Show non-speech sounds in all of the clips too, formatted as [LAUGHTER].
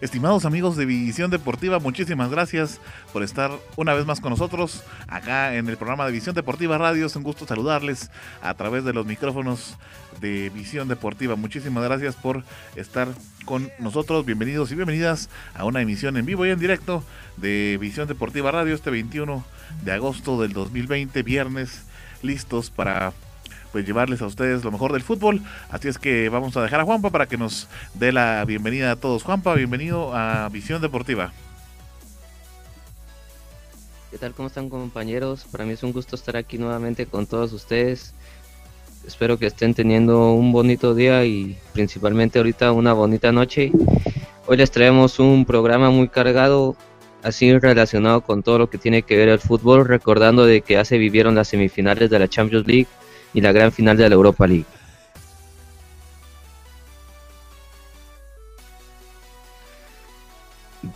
Estimados amigos de Visión Deportiva, muchísimas gracias por estar una vez más con nosotros acá en el programa de Visión Deportiva Radio. Es un gusto saludarles a través de los micrófonos de Visión Deportiva. Muchísimas gracias por estar con nosotros. Bienvenidos y bienvenidas a una emisión en vivo y en directo de Visión Deportiva Radio este 21 de agosto del 2020, viernes, listos para pues llevarles a ustedes lo mejor del fútbol. Así es que vamos a dejar a Juanpa para que nos dé la bienvenida a todos. Juanpa, bienvenido a Visión Deportiva. ¿Qué tal? ¿Cómo están compañeros? Para mí es un gusto estar aquí nuevamente con todos ustedes. Espero que estén teniendo un bonito día y principalmente ahorita una bonita noche. Hoy les traemos un programa muy cargado, así relacionado con todo lo que tiene que ver el fútbol, recordando de que hace vivieron las semifinales de la Champions League y la gran final de la Europa League.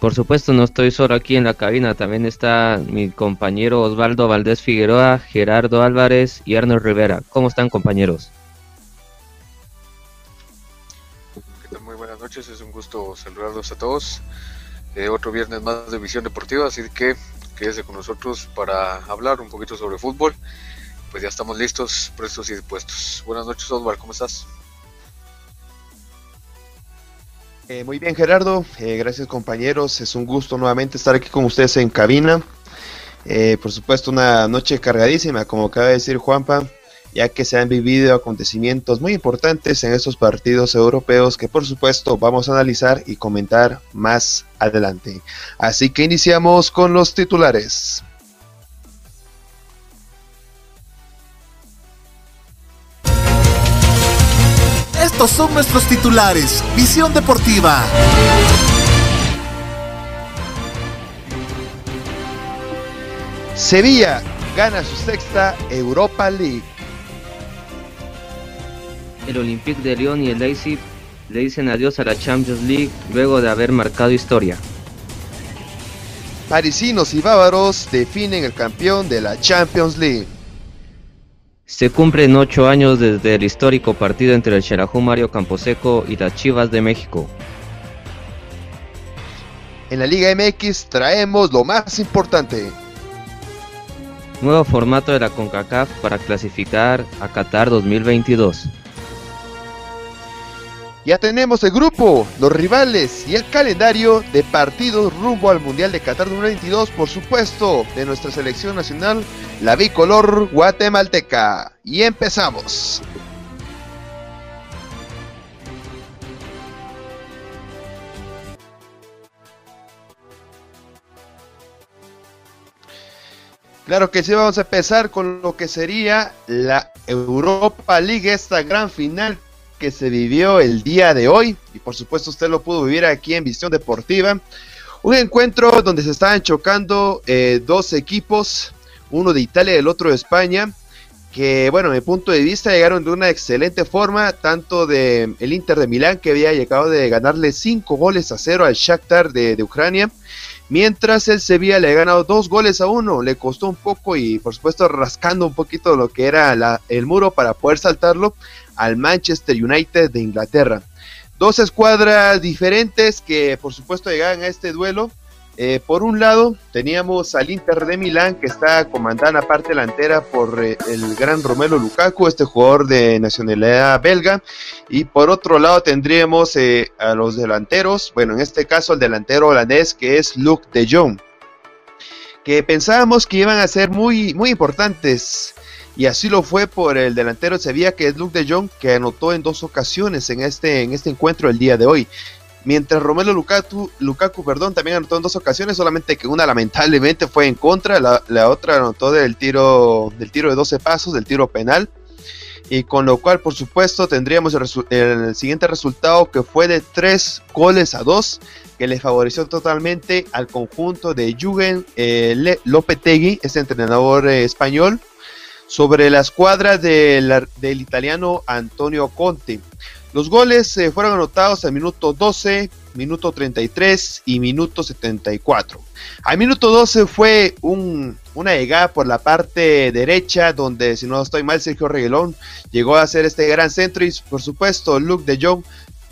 Por supuesto, no estoy solo aquí en la cabina, también está mi compañero Osvaldo Valdés Figueroa, Gerardo Álvarez y Arnold Rivera. ¿Cómo están, compañeros? Muy buenas noches, es un gusto saludarlos a todos. Eh, otro viernes más de Visión Deportiva, así que quédese con nosotros para hablar un poquito sobre fútbol pues ya estamos listos, prestos y dispuestos. Buenas noches, Osvaldo, ¿cómo estás? Eh, muy bien, Gerardo. Eh, gracias, compañeros. Es un gusto nuevamente estar aquí con ustedes en cabina. Eh, por supuesto, una noche cargadísima, como acaba de decir Juanpa, ya que se han vivido acontecimientos muy importantes en estos partidos europeos que, por supuesto, vamos a analizar y comentar más adelante. Así que iniciamos con los titulares. Estos son nuestros titulares. Visión Deportiva. Sevilla gana su sexta Europa League. El Olympique de Lyon y el Leipzig le dicen adiós a la Champions League luego de haber marcado historia. Parisinos y bávaros definen el campeón de la Champions League. Se cumplen ocho años desde el histórico partido entre el Xelajú Mario Camposeco y las Chivas de México. En la Liga MX traemos lo más importante. Nuevo formato de la CONCACAF para clasificar a Qatar 2022. Ya tenemos el grupo, los rivales y el calendario de partidos rumbo al Mundial de Qatar 2022, por supuesto, de nuestra selección nacional, la bicolor guatemalteca. Y empezamos. Claro que sí, vamos a empezar con lo que sería la Europa League, esta gran final que se vivió el día de hoy. Y por supuesto usted lo pudo vivir aquí en Visión Deportiva. Un encuentro donde se estaban chocando eh, dos equipos, uno de Italia y el otro de España, que bueno, en mi punto de vista llegaron de una excelente forma, tanto de el Inter de Milán, que había llegado de ganarle cinco goles a cero al Shakhtar de, Ucrania, mientras el Sevilla le ha ganado dos goles a uno, le costó un poco y por supuesto rascando un poquito lo que era el muro para poder saltarlo, al Manchester United de Inglaterra. Dos escuadras diferentes que por supuesto llegaban a este duelo. Eh, por un lado teníamos al Inter de Milán que está comandada en la parte delantera por eh, el gran Romelo Lukaku, este jugador de nacionalidad belga. Y por otro lado tendríamos eh, a los delanteros, bueno en este caso el delantero holandés que es Luke de Jong. Que pensábamos que iban a ser muy, muy importantes y así lo fue por el delantero de Sevilla que es Luke de Jong que anotó en dos ocasiones en este, en este encuentro el día de hoy. mientras Romelo Lukaku, Lukaku perdón, también anotó en dos ocasiones, solamente que una lamentablemente fue en contra, la, la otra anotó del tiro, del tiro de 12 pasos, del tiro penal y con lo cual por supuesto tendríamos el, siguiente resultado que fue de 3 goles a 2 que le favoreció totalmente al conjunto de Jürgen eh, Lopetegui, este entrenador eh, español, sobre la escuadra del italiano Antonio Conte. Los goles eh, fueron anotados al minuto 12, minuto 33 y minuto 74. Al minuto 12 fue un, una llegada por la parte derecha donde, si no estoy mal, Sergio Reguelón llegó a hacer este gran centro y por supuesto Luke de Jong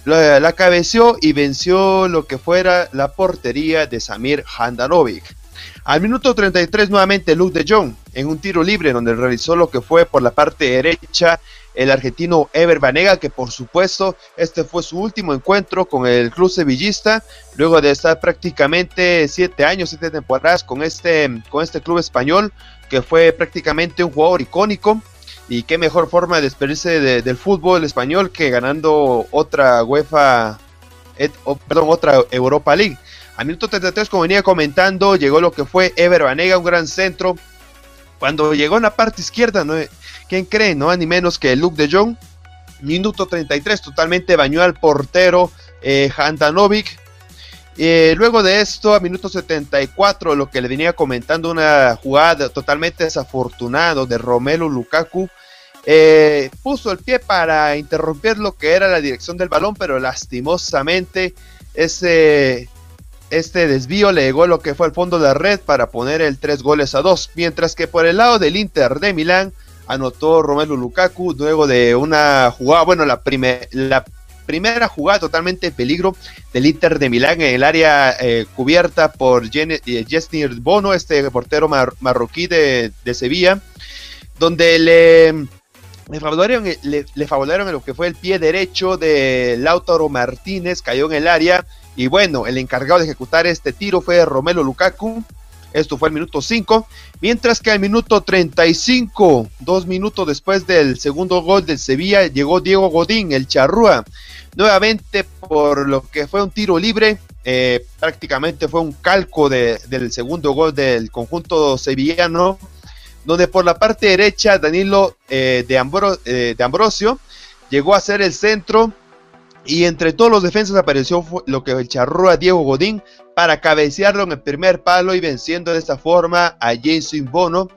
la, la cabeció y venció lo que fuera la portería de Samir Handanovic. Al minuto 33 nuevamente Luke de Jong en un tiro libre donde realizó lo que fue por la parte derecha el argentino Ever Banega, que por supuesto este fue su último encuentro con el club sevillista, luego de estar prácticamente siete años, siete temporadas con este, con este club español, que fue prácticamente un jugador icónico. Y qué mejor forma de despedirse del fútbol español que ganando otra UEFA, perdón, otra Europa League. A minuto 33, como venía comentando, llegó lo que fue Ever Banega, un gran centro. Cuando llegó en la parte izquierda. ¿Quién cree? No, ni menos que Luke de Jong. Minuto 33, totalmente bañó al portero eh, Handanovic. Eh, luego de esto, a minuto 74, lo que le venía comentando, una jugada totalmente desafortunada de Romelu Lukaku. Eh, puso el pie para interrumpir lo que era la dirección del balón, pero lastimosamente ese, este desvío le llegó lo que fue el fondo de la red para poner el 3 goles a 2. Mientras que por el lado del Inter de Milán, anotó Romelu Lukaku luego de una jugada, bueno, la, la primera jugada totalmente en peligro del Inter de Milán en el área eh, cubierta por Jesnir eh, Bono, este portero marroquí de, Sevilla, donde le, le favorecieron, le, le lo que fue el pie derecho de Lautaro Martínez, cayó en el área y bueno, el encargado de ejecutar este tiro fue Romelu Lukaku, esto fue el minuto 5. Mientras que al minuto 35, dos minutos después del segundo gol del Sevilla, llegó Diego Godín, el charrúa. Nuevamente por lo que fue un tiro libre. Eh, prácticamente fue un calco del segundo gol del conjunto sevillano. Donde por la parte derecha Danilo eh, de, eh, de Ambrosio llegó a ser el centro y entre todos los defensas apareció lo que el charrúa Diego Godín para cabecearlo en el primer palo y venciendo de esta forma a Jason Bono.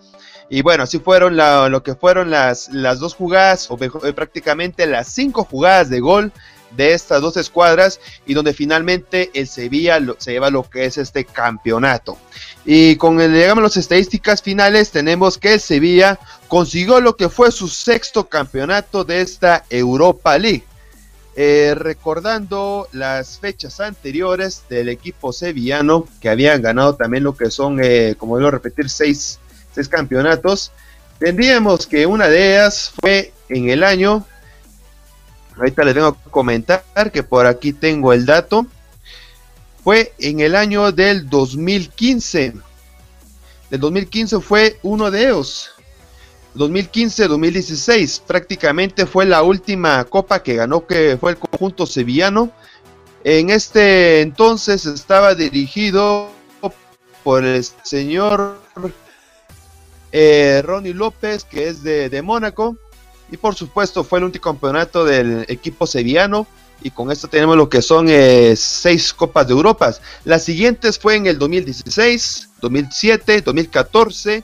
Y bueno, así fueron lo que fueron las, las dos jugadas, o eh, prácticamente las cinco jugadas de gol de estas dos escuadras y donde finalmente el Sevilla se lleva lo que es este campeonato. Y con el, digamos, las estadísticas finales tenemos que el Sevilla consiguió lo que fue su sexto campeonato de esta Europa League. Eh, recordando las fechas anteriores del equipo sevillano que habían ganado también lo que son, eh, como digo, repetir, seis, seis campeonatos, tendríamos que una de ellas fue en el año, ahorita les tengo que comentar que por aquí tengo el dato, fue en el año del 2015. El 2015 fue uno de ellos. 2015-2016 prácticamente fue la última copa que ganó que fue el conjunto sevillano. En este entonces estaba dirigido por el señor eh, Ronnie López, que es de, Mónaco. Y por supuesto fue el último campeonato del equipo sevillano. Y con esto tenemos lo que son eh, seis copas de Europa. Las siguientes fue en el 2016, 2007, 2014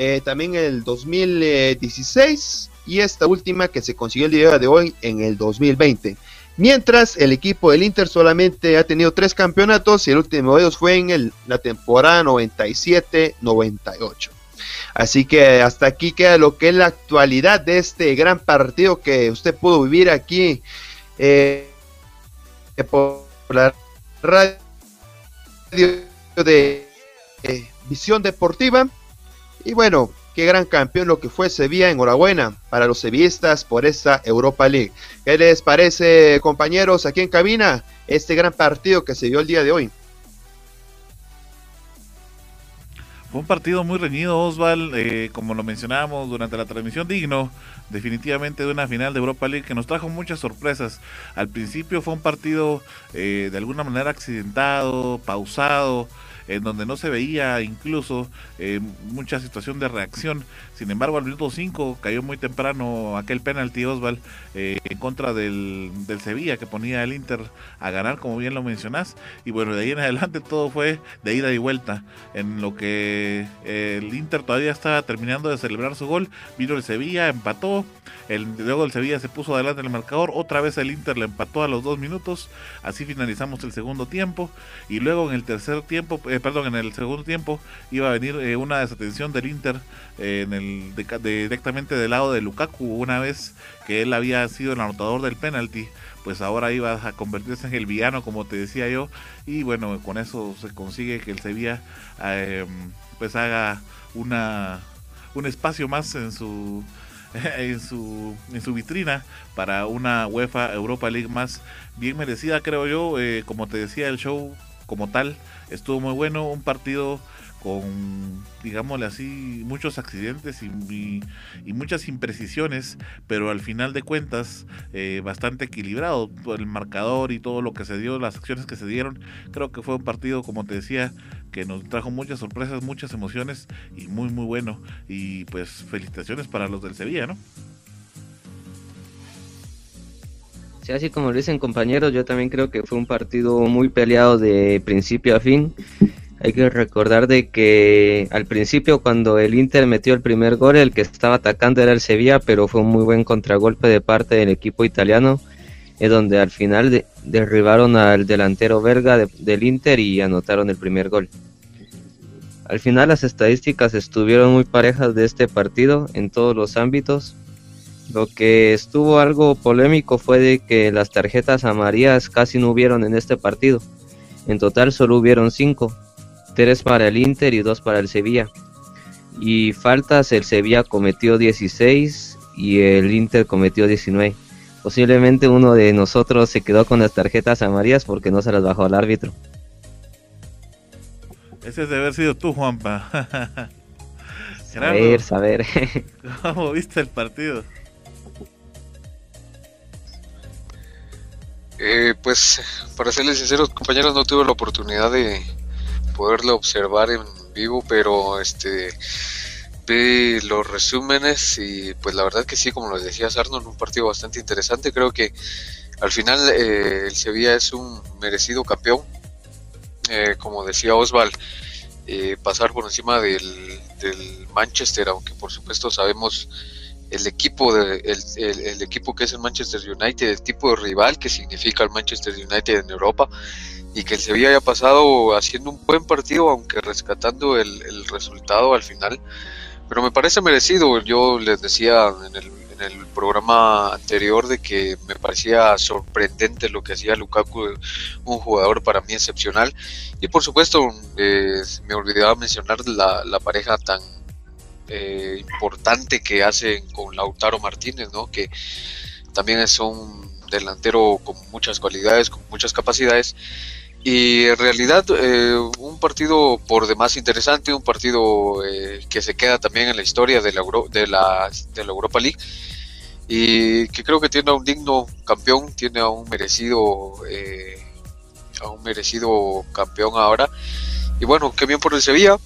eh, también en el 2016 y esta última que se consiguió el día de hoy en el 2020. Mientras el equipo del Inter solamente ha tenido tres campeonatos y el último de ellos fue en la temporada 97-98. Así que hasta aquí queda lo que es la actualidad de este gran partido que usted pudo vivir aquí eh, por la radio de eh, Visión Deportiva. Y bueno, qué gran campeón lo que fue Sevilla. Enhorabuena para los sevillistas por esta Europa League. ¿Qué les parece, compañeros, aquí en cabina, este gran partido que se dio el día de hoy? Fue un partido muy reñido, Osval, eh, como lo mencionábamos durante la transmisión, digno definitivamente de una final de Europa League que nos trajo muchas sorpresas. Al principio fue un partido eh, de alguna manera accidentado, pausado, en donde no se veía incluso eh, mucha situación de reacción. Sin embargo, al minuto 5 cayó muy temprano aquel penalti Osval eh, en contra del, del, Sevilla que ponía el Inter a ganar, como bien lo mencionás. Y bueno, de ahí en adelante todo fue de ida y vuelta. En lo que eh, el Inter todavía estaba terminando de celebrar su gol, vino el Sevilla, empató. El, luego el Sevilla se puso adelante el marcador. Otra vez el Inter le empató a los dos minutos. Así finalizamos el segundo tiempo. Y luego en el tercer tiempo, perdón, en el segundo tiempo iba a venir eh, una desatención del Inter eh, directamente del lado de Lukaku. Una vez que él había sido el anotador del penalti, pues ahora iba a convertirse en el villano, como te decía yo. Y bueno, con eso se consigue que el Sevilla pues haga una un espacio más en su [LAUGHS] en su, en su vitrina para una UEFA Europa League más bien merecida, creo yo. Eh, como te decía, el show como tal estuvo muy bueno. Un partido con, digámosle así, muchos accidentes y, muchas imprecisiones, pero al final de cuentas eh, bastante equilibrado. El marcador y todo lo que se dio, las acciones que se dieron, creo que fue un partido, como te decía, que nos trajo muchas sorpresas, muchas emociones y muy, muy bueno. Y pues felicitaciones para los del Sevilla, ¿no? Sí, así como lo dicen compañeros, yo también creo que fue un partido muy peleado de principio a fin. Hay que recordar de que al principio cuando el Inter metió el primer gol, el que estaba atacando era el Sevilla, pero fue un muy buen contragolpe de parte del equipo italiano, es donde al final derribaron al delantero belga del Inter y anotaron el primer gol. Al final las estadísticas estuvieron muy parejas de este partido en todos los ámbitos. Lo que estuvo algo polémico fue de que las tarjetas amarillas casi no hubieron en este partido. En total solo hubieron cinco, tres para el Inter y dos para el Sevilla. Y faltas el Sevilla cometió 16 y el Inter cometió 19. Posiblemente uno de nosotros se quedó con las tarjetas amarillas porque no se las bajó al árbitro. Ese debe haber sido tú, Juanpa. [LAUGHS] saber, saber. [LAUGHS] ¿Cómo viste el partido? Eh, pues, para serles sinceros, compañeros, no tuve la oportunidad de poderlo observar en vivo, pero este vi los resúmenes y pues la verdad que sí, como lo decía Arnold, un partido bastante interesante. Creo que al final eh, el Sevilla es un merecido campeón eh, como decía Osval, eh, pasar por encima del, Manchester, aunque por supuesto sabemos el equipo de, el, equipo que es el Manchester United, el tipo de rival que significa el Manchester United en Europa y que el Sevilla haya pasado haciendo un buen partido, aunque rescatando el, el resultado al final. Pero me parece merecido. Yo les decía en el en el programa anterior de que me parecía sorprendente lo que hacía Lukaku, un jugador para mí excepcional. Y por supuesto, eh, me olvidaba mencionar la, la pareja tan eh, importante que hacen con Lautaro Martínez, ¿no? que también es un delantero con muchas cualidades, con muchas capacidades. Y en realidad eh, un partido por demás interesante, un partido eh, que se queda también en la historia de la, de, la, de la Europa League y que creo que tiene a un digno campeón, tiene a un merecido, eh, a un merecido campeón ahora. Y bueno, qué bien por el Sevilla,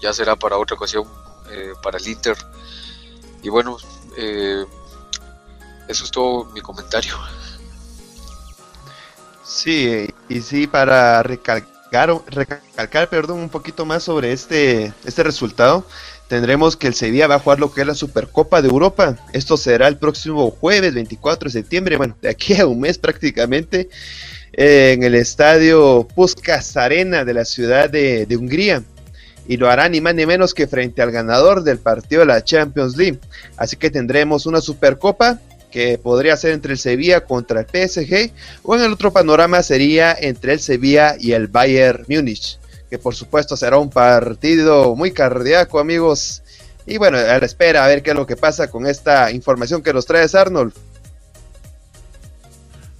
ya será para otra ocasión para el Inter. Y bueno, eso es todo mi comentario. Sí, y sí, para recalcar, recalcar perdón, un poquito más sobre este, este resultado, tendremos que el Sevilla va a jugar lo que es la Supercopa de Europa. Esto será el próximo jueves 24 de septiembre, bueno, de aquí a un mes prácticamente, en el estadio Puskas Arena de la ciudad de Hungría y lo hará ni más ni menos que frente al ganador del partido de la Champions League. Así que tendremos una Supercopa que podría ser entre el Sevilla contra el PSG, o en el otro panorama sería entre el Sevilla y el Bayern Múnich, que por supuesto será un partido muy cardíaco, amigos. Y bueno, a la espera a ver qué es lo que pasa con esta información que nos trae Arnold.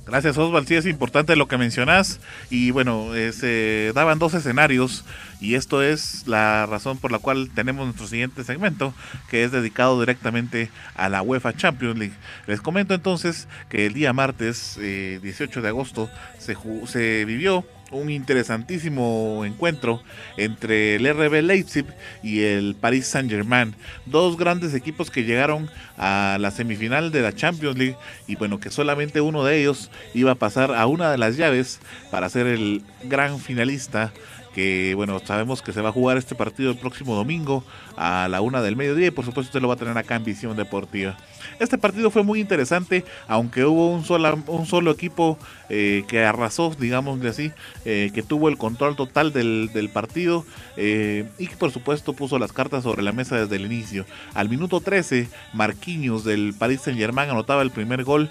Gracias Osval, sí es importante lo que mencionas y bueno, se daban dos escenarios y esto es la razón por la cual tenemos nuestro siguiente segmento que es dedicado directamente a la UEFA Champions League. Les comento entonces que el día martes 18 eh, de agosto se, se vivió un interesantísimo encuentro entre el RB Leipzig y el Paris Saint-Germain, dos grandes equipos que llegaron a la semifinal de la Champions League y bueno, que solamente uno de ellos iba a pasar a una de las llaves para ser el gran finalista que bueno, sabemos que se va a jugar este partido el próximo domingo a la una del mediodía y por supuesto usted lo va a tener acá en Visión Deportiva. Este partido fue muy interesante, aunque hubo un, un solo equipo eh, que arrasó, digamos de así, eh, que tuvo el control total del, partido eh, y que por supuesto puso las cartas sobre la mesa desde el inicio. Al minuto 13, Marquinhos del Paris Saint Germain anotaba el primer gol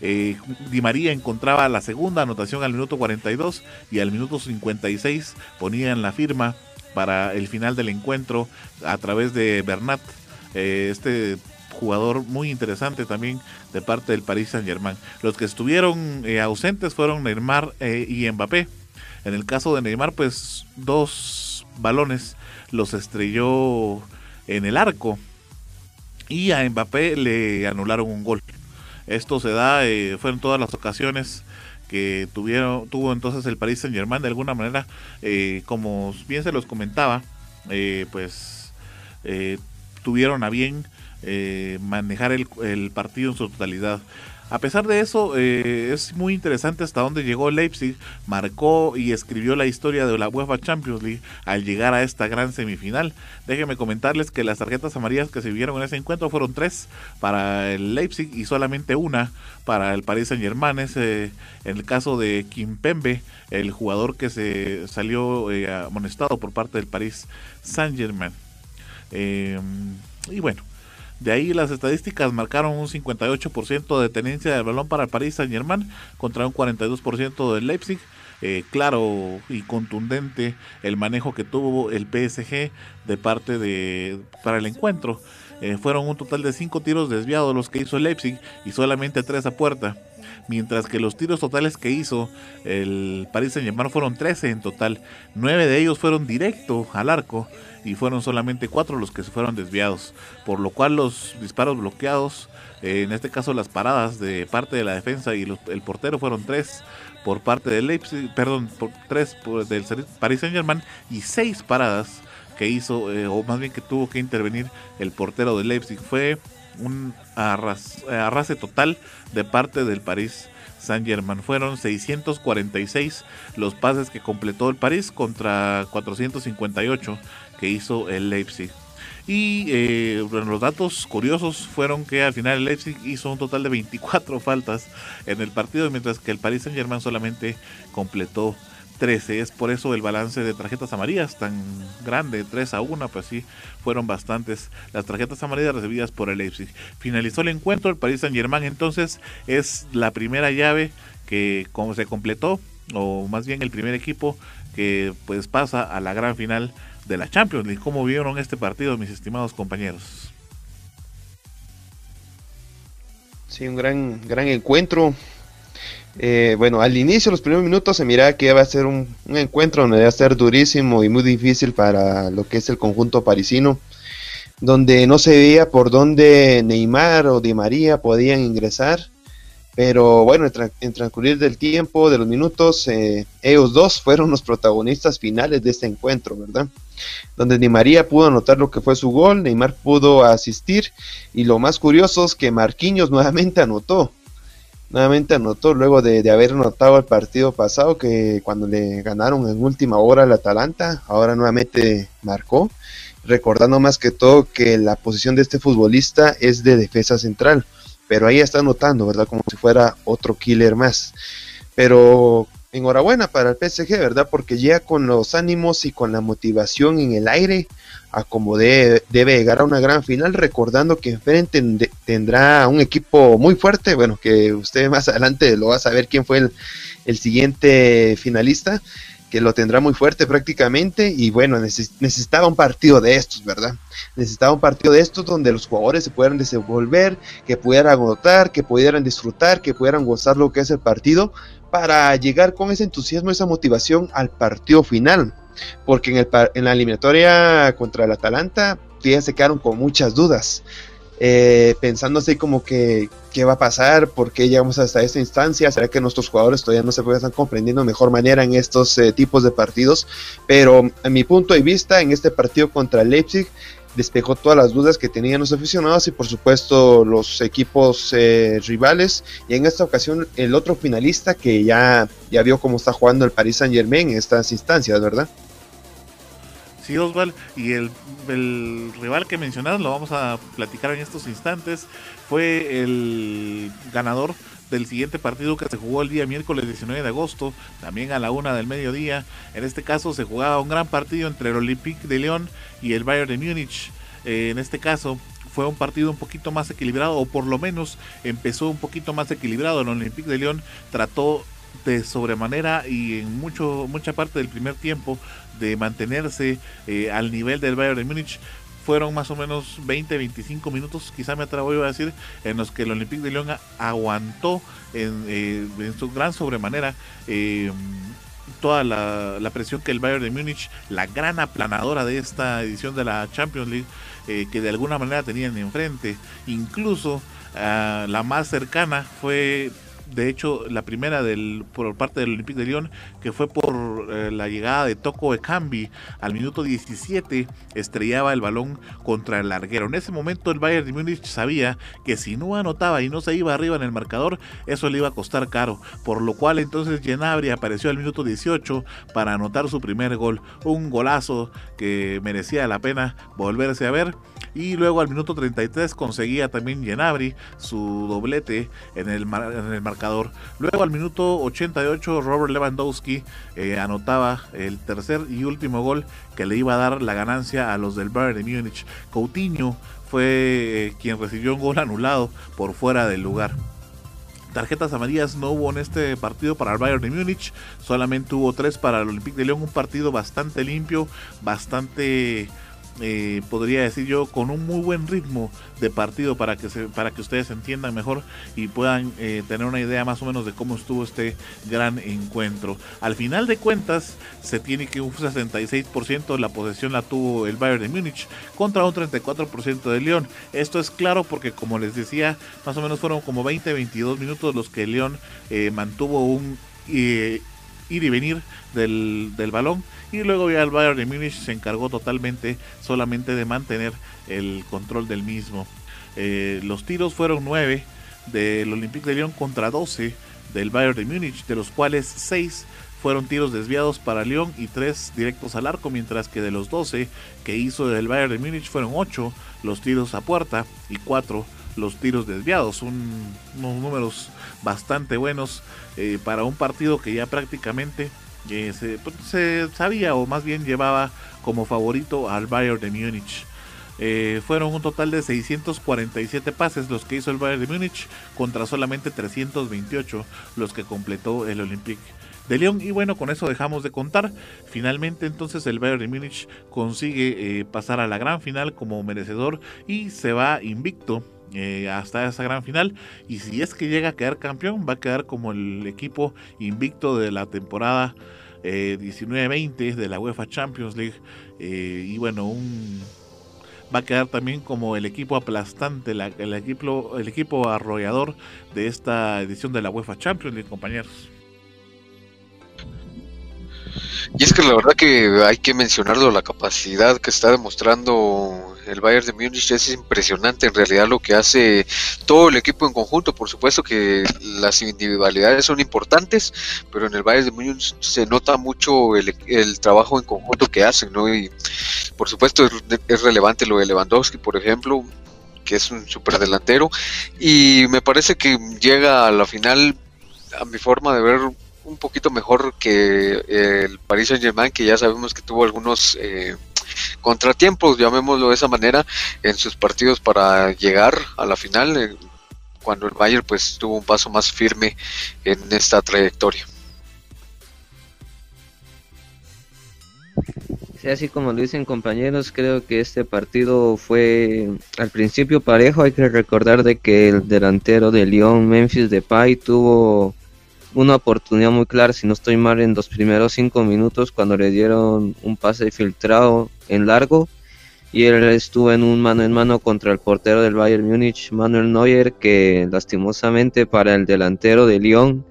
eh, Di María encontraba la segunda anotación al minuto 42 y al minuto 56 ponían la firma para el final del encuentro a través de Bernat, eh, este jugador muy interesante también de parte del Paris Saint Germain. Los que estuvieron eh, ausentes fueron Neymar y Mbappé. En el caso de Neymar, pues dos balones los estrelló en el arco y a Mbappé le anularon un gol. Esto se da, eh, fueron todas las ocasiones que tuvieron, tuvo entonces el Paris Saint Germain de alguna manera, eh, como bien se los comentaba, eh, pues tuvieron a bien manejar el, el, partido en su totalidad. A pesar de eso, eh, es muy interesante hasta dónde llegó Leipzig, marcó y escribió la historia de la UEFA Champions League al llegar a esta gran semifinal. Déjenme comentarles que las tarjetas amarillas que se vieron en ese encuentro fueron tres para el Leipzig y solamente una para el Paris Saint Germain. en el caso de Kim Pembe, el jugador que se salió eh, amonestado por parte del Paris Saint Germain. Eh, y bueno, de ahí las estadísticas marcaron un 58% de tenencia del balón para el Paris Saint Germain contra un 42% del Leipzig. Eh, claro y contundente el manejo que tuvo el PSG de parte de para el encuentro. Eh, fueron un total de 5 tiros desviados los que hizo el Leipzig y solamente 3 a puerta. Mientras que los tiros totales que hizo el Paris Saint Germain fueron 13 en total. 9 de ellos fueron directo al arco y fueron solamente cuatro los que se fueron desviados, por lo cual los disparos bloqueados, eh, en este caso las paradas de parte de la defensa y el portero fueron tres por parte del Leipzig, perdón, por tres del Paris Saint Germain y seis paradas que hizo, eh, o más bien que tuvo que intervenir el portero del Leipzig. Fue un arrase total de parte del París Saint Germain. Fueron 646 los pases que completó el París contra 458 que hizo el Leipzig. Y eh, los datos curiosos fueron que al final el Leipzig hizo un total de 24 faltas en el partido, mientras que el Paris Saint Germain solamente completó 13. Es por eso el balance de tarjetas amarillas tan grande, 3 a 1, pues sí, fueron bastantes las tarjetas amarillas recibidas por el Leipzig. Finalizó el encuentro, el Paris Saint Germain entonces es la primera llave que como se completó, o más bien el primer equipo que pues pasa a la gran final de la Champions League. ¿Cómo vieron este partido, mis estimados compañeros? Sí, un gran, gran encuentro. Eh, bueno, al inicio, los primeros minutos, se miraba que iba a ser un, un, encuentro donde iba a ser durísimo y muy difícil para lo que es el conjunto parisino, donde no se veía por dónde Neymar o Di María podían ingresar. Pero bueno, en, transcurrir del tiempo, de los minutos, eh, ellos dos fueron los protagonistas finales de este encuentro, ¿verdad? Donde Di María pudo anotar lo que fue su gol, Neymar pudo asistir y lo más curioso es que Marquinhos nuevamente anotó. Nuevamente anotó luego de, haber anotado el partido pasado que cuando le ganaron en última hora al Atalanta, ahora nuevamente marcó, recordando más que todo que la posición de este futbolista es de defensa central pero ahí está notando, ¿verdad? Como si fuera otro killer más. Pero enhorabuena para el PSG, ¿verdad? Porque llega con los ánimos y con la motivación en el aire a como debe llegar a una gran final, recordando que enfrente tendrá un equipo muy fuerte, bueno, que usted más adelante lo va a saber quién fue el, el siguiente finalista, que lo tendrá muy fuerte prácticamente y bueno, necesitaba un partido de estos, ¿verdad? Necesitaba un partido de estos donde los jugadores se pudieran desenvolver, que pudieran agotar, que pudieran disfrutar, que pudieran gozar lo que es el partido para llegar con ese entusiasmo, esa motivación al partido final. Porque en, el, en la eliminatoria contra el Atalanta, fíjense, quedaron con muchas dudas. Eh, pensando así como que qué va a pasar, por qué llegamos hasta esta instancia, será que nuestros jugadores todavía no se están comprendiendo de mejor manera en estos eh, tipos de partidos, pero en mi punto de vista en este partido contra Leipzig despejó todas las dudas que tenían los aficionados y por supuesto los equipos eh, rivales. Y en esta ocasión el otro finalista que ya, ya vio cómo está jugando el Paris Saint Germain en estas instancias, ¿verdad? Sí, Osval, y el, rival que mencionaron, lo vamos a platicar en estos instantes, fue el ganador del siguiente partido que se jugó el día miércoles 19 de agosto, también a la una del mediodía. En este caso se jugaba un gran partido entre el Olympique de León y el Bayern de Múnich. Eh, en este caso fue un partido un poquito más equilibrado, o por lo menos empezó un poquito más equilibrado. El Olympique de León trató de sobremanera y en mucho, mucha parte del primer tiempo de mantenerse eh, al nivel del Bayern de Múnich. Fueron más o menos 20-25 minutos, quizá me atrevo a decir, en los que el Olympique de Lyon aguantó en, eh, su gran sobremanera eh, toda la, presión que el Bayern de Múnich, la gran aplanadora de esta edición de la Champions League, que de alguna manera tenían enfrente. Incluso ah, la más cercana fue de hecho, la primera del, por parte del Olympique de Lyon, que fue por eh, la llegada de Toco Ekambi al minuto 17, estrellaba el balón contra el larguero. En ese momento el Bayern de Múnich sabía que si no anotaba y no se iba arriba en el marcador, eso le iba a costar caro, por lo cual entonces Genabri apareció al minuto 18 para anotar su primer gol, un golazo que merecía la pena volverse a ver y luego al minuto 33 conseguía también Genabri su doblete en el, en el marcador. Luego al minuto 88 Robert Lewandowski eh, anotaba el tercer y último gol que le iba a dar la ganancia a los del Bayern de Múnich. Coutinho fue eh, quien recibió un gol anulado por fuera del lugar. Tarjetas amarillas no hubo en este partido para el Bayern de Múnich, solamente hubo tres para el Olympique de Lyon, un partido bastante limpio, bastante eh, podría decir yo, con un muy buen ritmo de partido para que, se, para que ustedes entiendan mejor y puedan eh, tener una idea más o menos de cómo estuvo este gran encuentro. Al final de cuentas, se tiene que un 66% de la posesión la tuvo el Bayern de Múnich contra un 34% de León. Esto es claro porque, como les decía, más o menos fueron como 20-22 minutos los que León eh, mantuvo un ir y venir del, del balón y luego ya el Bayern de Múnich se encargó totalmente solamente de mantener el control del mismo. Eh, los tiros fueron 9 del Olympique de Lyon contra 12 del Bayern de Múnich, de los cuales 6 fueron tiros desviados para Lyon y 3 directos al arco, mientras que de los 12 que hizo el Bayern de Múnich fueron 8 los tiros a puerta y 4 los tiros desviados. unos números bastante buenos eh, para un partido que ya prácticamente se, pues, se, sabía o más bien llevaba como favorito al Bayern de Múnich. Eh, fueron un total de 647 pases los que hizo el Bayern de Múnich contra solamente 328 los que completó el Olympique de Lyon. Y bueno, con eso dejamos de contar. Finalmente entonces el Bayern de Múnich consigue eh, pasar a la gran final como merecedor y se va invicto eh, hasta esa gran final. Y si es que llega a quedar campeón, va a quedar como el equipo invicto de la temporada eh, 19-20 de la UEFA Champions League. Eh, y bueno, un, va a quedar también como el equipo aplastante, el, equipo, el equipo arrollador de esta edición de la UEFA Champions League, compañeros. Y es que la verdad que hay que mencionarlo, la capacidad que está demostrando el Bayern de Múnich es impresionante en realidad lo que hace todo el equipo en conjunto. Por supuesto que las individualidades son importantes, pero en el Bayern de Múnich se nota mucho el, trabajo en conjunto que hacen, ¿no? Y por supuesto es, relevante lo de Lewandowski, por ejemplo, que es un superdelantero. Y me parece que llega a la final, a mi forma de ver, un poquito mejor que el Paris Saint Germain, que ya sabemos que tuvo algunos eh, contratiempos, llamémoslo de esa manera, en sus partidos para llegar a la final, eh, cuando el Bayern pues tuvo un paso más firme en esta trayectoria. Sí, así como lo dicen compañeros, creo que este partido fue al principio parejo. Hay que recordar de que el delantero de Lyon, Memphis Depay, tuvo una oportunidad muy clara, si no estoy mal, en los primeros cinco minutos cuando le dieron un pase filtrado en largo y él estuvo en un mano en mano contra el portero del Bayern Múnich, Manuel Neuer, que lastimosamente para el delantero de Lyon,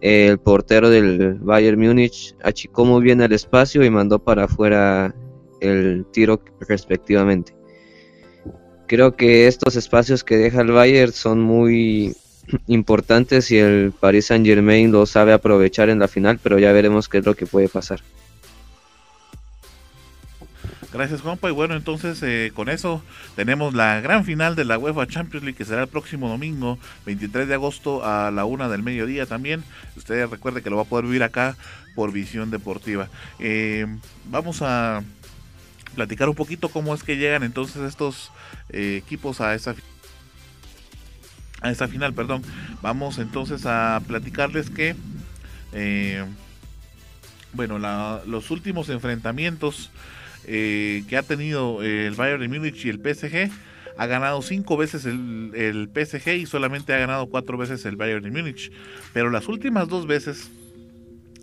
el portero del Bayern Múnich achicó muy bien el espacio y mandó para afuera el tiro respectivamente. Creo que estos espacios que deja el Bayern son muy importantes y el Paris Saint Germain lo sabe aprovechar en la final, pero ya veremos qué es lo que puede pasar. Gracias, Juanpa. Y bueno, entonces eh, con eso tenemos la gran final de la UEFA Champions League que será el próximo domingo, 23 de agosto a la una del mediodía también. Usted recuerde que lo va a poder vivir acá por Visión Deportiva. Eh, vamos a platicar un poquito cómo es que llegan entonces estos eh, equipos a esa a esta final, perdón. Vamos entonces a platicarles que bueno, los últimos enfrentamientos eh, que ha tenido el Bayern de Múnich y el PSG. Ha ganado cinco veces el, el, PSG y solamente ha ganado cuatro veces el Bayern de Múnich. Pero las últimas dos veces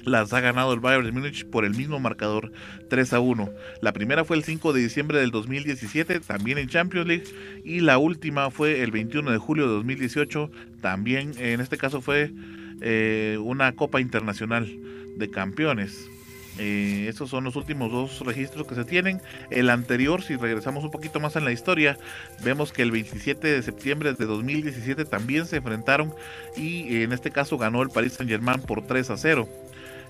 las ha ganado el Bayern de Múnich por el mismo marcador 3 a 1. La primera fue el 5 de diciembre del 2017, también en Champions League, y la última fue el 21 de julio de 2018, también en este caso fue eh, una Copa Internacional de Campeones. Eh, estos son los últimos dos registros que se tienen. El anterior, si regresamos un poquito más en la historia, vemos que el 27 de septiembre de 2017 también se enfrentaron y en este caso ganó el Paris Saint Germain por 3 a 0.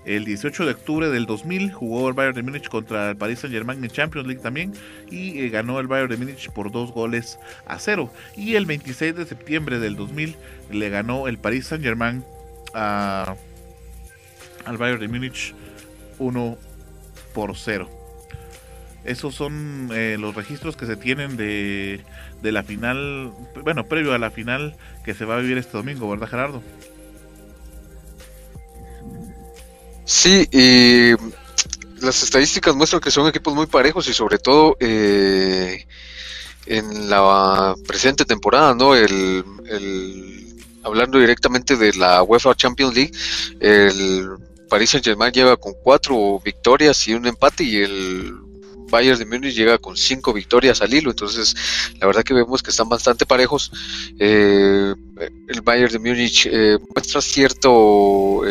El 18 de octubre del 2000 jugó el Bayern de Múnich contra el Paris Saint Germain en Champions League también y eh, ganó el Bayern de Múnich por dos goles a cero. Y el 26 de septiembre del 2000 le ganó el Paris Saint Germain al Bayern de Múnich 1 por 0. Esos son eh, los registros que se tienen de, de la final, bueno, previo a la final que se va a vivir este domingo, ¿verdad Gerardo? Sí, y las estadísticas muestran que son equipos muy parejos y sobre todo eh, en la presente temporada, ¿no? El, hablando directamente de la UEFA Champions League, el Paris Saint Germain lleva con cuatro victorias y un empate y el Bayern de Múnich llega con cinco victorias al hilo, entonces la verdad que vemos que están bastante parejos. Eh, el Bayern de Múnich eh, muestra cierto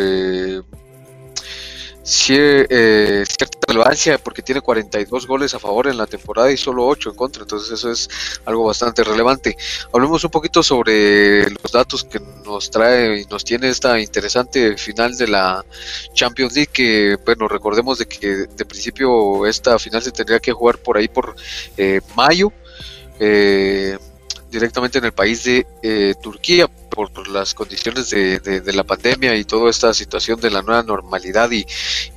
eh, eh, cierta relevancia porque tiene 42 goles a favor en la temporada y solo 8 en contra, entonces eso es algo bastante relevante. Hablemos un poquito sobre los datos que nos trae y nos tiene esta interesante final de la Champions League que, bueno, recordemos de que de principio esta final se tendría que jugar por ahí por eh, mayo. Eh, directamente en el país de eh, Turquía por, las condiciones de, la pandemia y toda esta situación de la nueva normalidad y,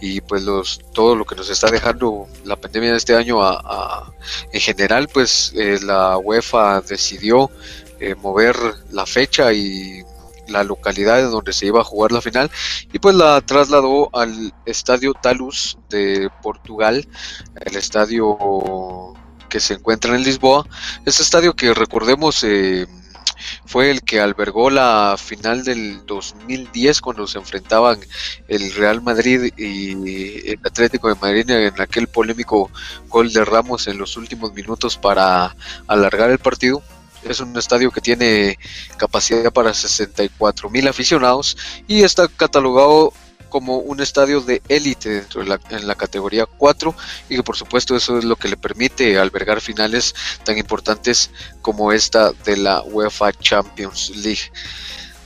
y pues los todo lo que nos está dejando la pandemia de este año a, en general pues eh, la UEFA decidió eh, mover la fecha y la localidad en donde se iba a jugar la final y pues la trasladó al estadio Talus de Portugal el estadio que se encuentra en Lisboa. Este estadio que recordemos eh, fue el que albergó la final del 2010 cuando se enfrentaban el Real Madrid y el Atlético de Madrid en aquel polémico gol de Ramos en los últimos minutos para alargar el partido. Es un estadio que tiene capacidad para 64 mil aficionados y está catalogado como un estadio de élite dentro de la, en la categoría 4 y que por supuesto eso es lo que le permite albergar finales tan importantes como esta de la UEFA Champions League.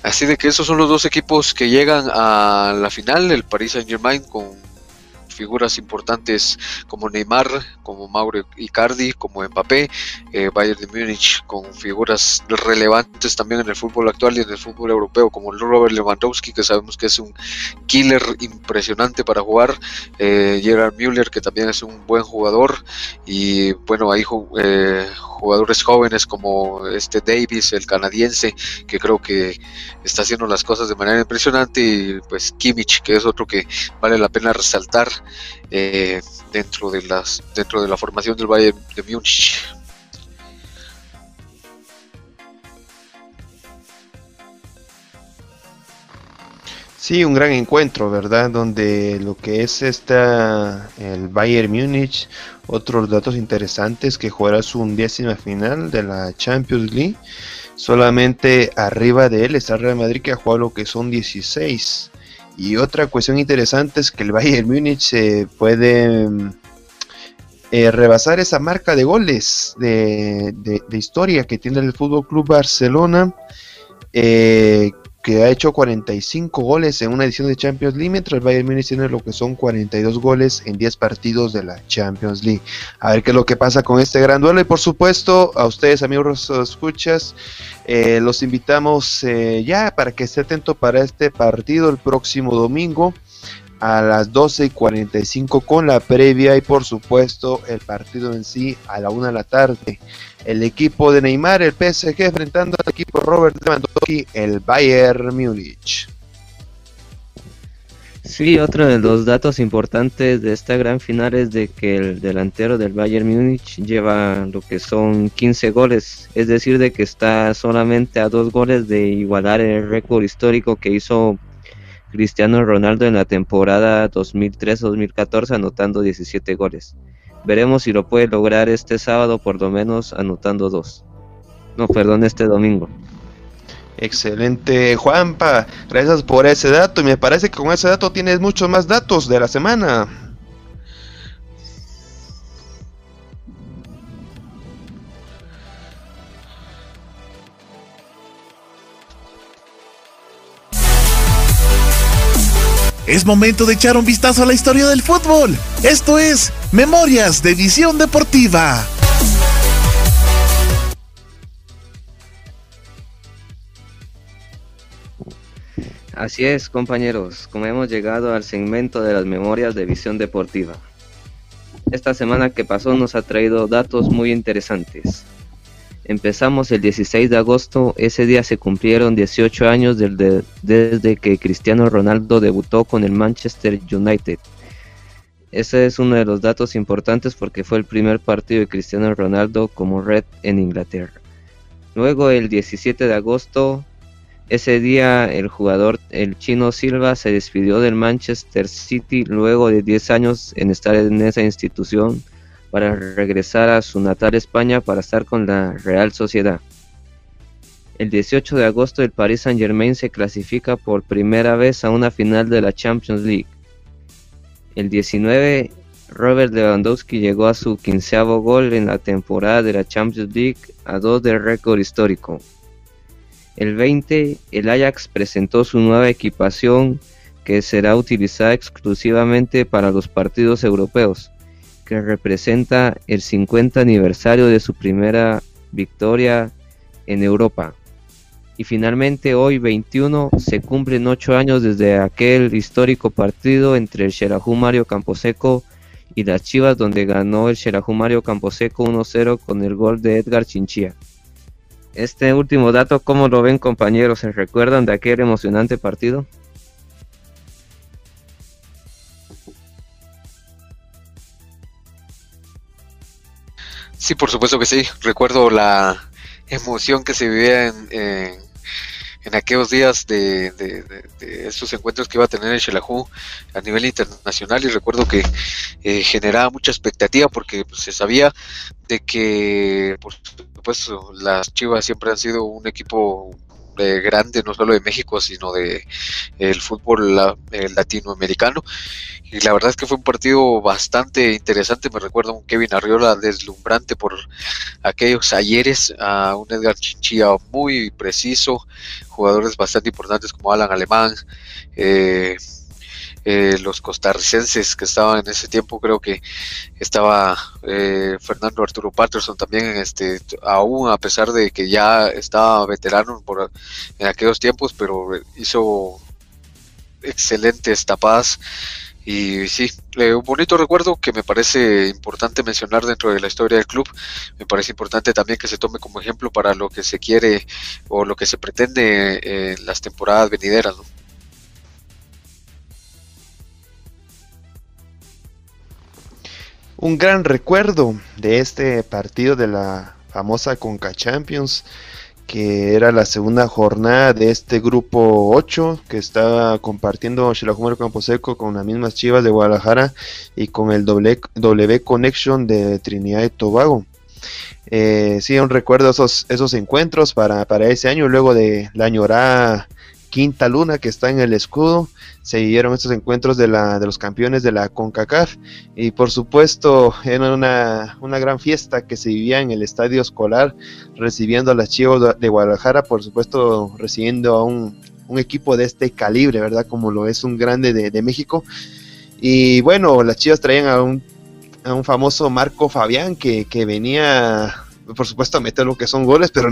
Así de que esos son los dos equipos que llegan a la final, el Paris Saint Germain con figuras importantes como Neymar, como Mauro Icardi, como Mbappé, eh, Bayern de Múnich con figuras relevantes también en el fútbol actual y en el fútbol europeo, como Robert Lewandowski, que sabemos que es un killer impresionante para jugar, eh, Gerard Müller, que también es un buen jugador, y bueno, hay eh, jugadores jóvenes como este Davis, el canadiense, que creo que está haciendo las cosas de manera impresionante, y pues Kimmich, que es otro que vale la pena resaltar eh, dentro de las dentro de la formación del Bayern de Múnich. Sí, un gran encuentro, ¿verdad? Donde lo que es esta, el Bayern Múnich, otros datos interesantes que jugará su undécima final de la Champions League. Solamente arriba de él está Real Madrid que ha jugado lo que son 16. Y otra cuestión interesante es que el Bayern Múnich se puede eh, rebasar esa marca de goles de, historia que tiene el Fútbol Club Barcelona. Eh, que ha hecho 45 goles en una edición de Champions League, mientras Bayern Munich tiene lo que son 42 goles en 10 partidos de la Champions League. A ver qué es lo que pasa con este gran duelo y por supuesto a ustedes amigos escuchas, eh, los invitamos eh, ya para que esté atento para este partido el próximo domingo a las 12 y 45 con la previa y por supuesto el partido en sí a la 1 de la tarde el equipo de Neymar, el PSG, enfrentando al equipo Robert Lewandowski, el Bayern Múnich. Sí, otro de los datos importantes de esta gran final es de que el delantero del Bayern Múnich lleva lo que son 15 goles, es decir, de que está solamente a dos goles de igualar el récord histórico que hizo Cristiano Ronaldo en la temporada 2003-2014 anotando 17 goles. Veremos si lo puede lograr este sábado, por lo menos anotando dos. No, perdón, este domingo. Excelente, Juanpa. Gracias por ese dato. Y me parece que con ese dato tienes muchos más datos de la semana. Es momento de echar un vistazo a la historia del fútbol. Esto es Memorias de Visión Deportiva. Así es, compañeros, como hemos llegado al segmento de las memorias de visión deportiva. Esta semana que pasó nos ha traído datos muy interesantes. Empezamos el 16 de agosto, ese día se cumplieron 18 años desde, que Cristiano Ronaldo debutó con el Manchester United. Ese es uno de los datos importantes porque fue el primer partido de Cristiano Ronaldo como Red en Inglaterra. Luego el 17 de agosto, ese día el jugador, el chino Silva, se despidió del Manchester City luego de 10 años en estar en esa institución para regresar a su natal España para estar con la Real Sociedad. El 18 de agosto el Paris Saint Germain se clasifica por primera vez a una final de la Champions League. El 19 Robert Lewandowski llegó a su quinceavo gol en la temporada de la Champions League a dos del récord histórico. El 20 el Ajax presentó su nueva equipación que será utilizada exclusivamente para los partidos europeos que representa el 50 aniversario de su primera victoria en Europa. Y finalmente hoy 21 se cumplen 8 años desde aquel histórico partido entre el Xerajú Mario Camposeco y las Chivas donde ganó el Xerajú Mario Camposeco 1-0 con el gol de Edgar Chinchilla. Este último dato, ¿cómo lo ven compañeros? ¿Se recuerdan de aquel emocionante partido? Sí, por supuesto que sí. Recuerdo la emoción que se vivía en, en, aquellos días de, de, estos encuentros que iba a tener el Shelahu a nivel internacional y recuerdo que eh, generaba mucha expectativa porque pues, se sabía de que, por supuesto, las Chivas siempre han sido un equipo grande, no solo de México, sino de el fútbol latinoamericano. Y la verdad es que fue un partido bastante interesante. Me recuerdo a un Kevin Arriola deslumbrante por aquellos ayeres, a un Edgar Chinchilla muy preciso, jugadores bastante importantes como Alan Alemán. Eh, eh, los costarricenses que estaban en ese tiempo, creo que estaba eh, Fernando Arturo Patterson también, este, aún a pesar de que ya estaba veterano por, en aquellos tiempos, pero hizo excelentes tapadas. Y sí, eh, un bonito recuerdo que me parece importante mencionar dentro de la historia del club. Me parece importante también que se tome como ejemplo para lo que se quiere o lo que se pretende en las temporadas venideras. ¿no? Un gran recuerdo de este partido de la famosa Conca Champions que era la segunda jornada de este grupo 8 que estaba compartiendo Campo Camposeco con las mismas Chivas de Guadalajara y con el W, Connection de Trinidad y Tobago. Eh, sí, un recuerdo esos, esos encuentros para, para ese año, luego de la añorada quinta luna que está en el escudo. Se dieron estos encuentros de, la, de los campeones de la CONCACAF y por supuesto era una, una gran fiesta que se vivía en el estadio escolar recibiendo a las Chivas de Guadalajara, por supuesto recibiendo a un, un equipo de este calibre, ¿verdad? Como lo es un grande de, de México. Y bueno, las Chivas traían a un, a un famoso Marco Fabián que, que venía por supuesto a meter lo que son goles, pero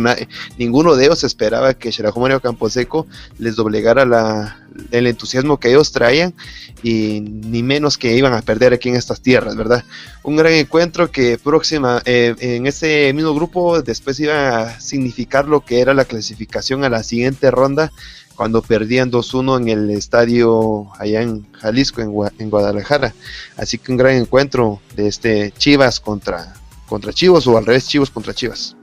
ninguno de ellos esperaba que Xerajo Mario Camposeco les doblegara la, el entusiasmo que ellos traían y ni menos que iban a perder aquí en estas tierras, ¿verdad? Un gran encuentro que próxima, eh, en ese mismo grupo después iba a significar lo que era la clasificación a la siguiente ronda cuando perdían 2-1 en el estadio allá en Jalisco, en, en Guadalajara. Así que un gran encuentro de este Chivas contra contra Chivas o al revés, Chivas contra Chivas.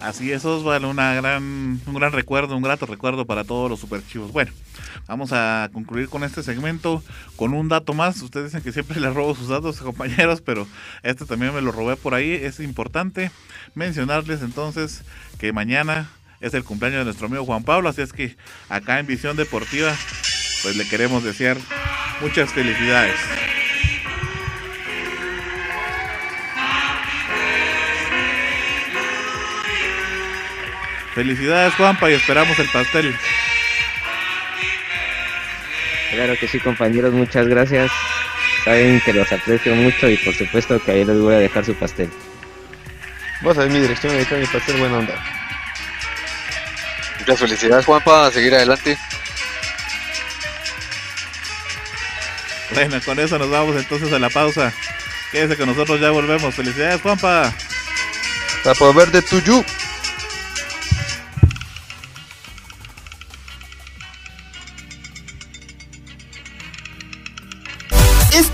Así es, una gran, un gran recuerdo, un grato recuerdo para todos los super chivos. Bueno, vamos a concluir con este segmento con un dato más. Ustedes dicen que siempre [LAUGHS] les robo sus datos, compañeros, pero este también me lo robé por ahí. Es importante mencionarles entonces que mañana es el cumpleaños de nuestro amigo Juan Pablo, así es que acá en Visión Deportiva, pues le queremos desear muchas felicidades. Felicidades Juanpa y esperamos el pastel. Claro que sí compañeros, muchas gracias. Saben que los aprecio mucho y por supuesto que ahí les voy a dejar su pastel. Vos a mi dirección, ahí está mi pastel, buena onda. Muchas felicidades Juanpa, a seguir adelante. Bueno, con eso nos vamos entonces a la pausa. Quédese con nosotros, ya volvemos. Felicidades Juanpa. Tapo verde tuyo.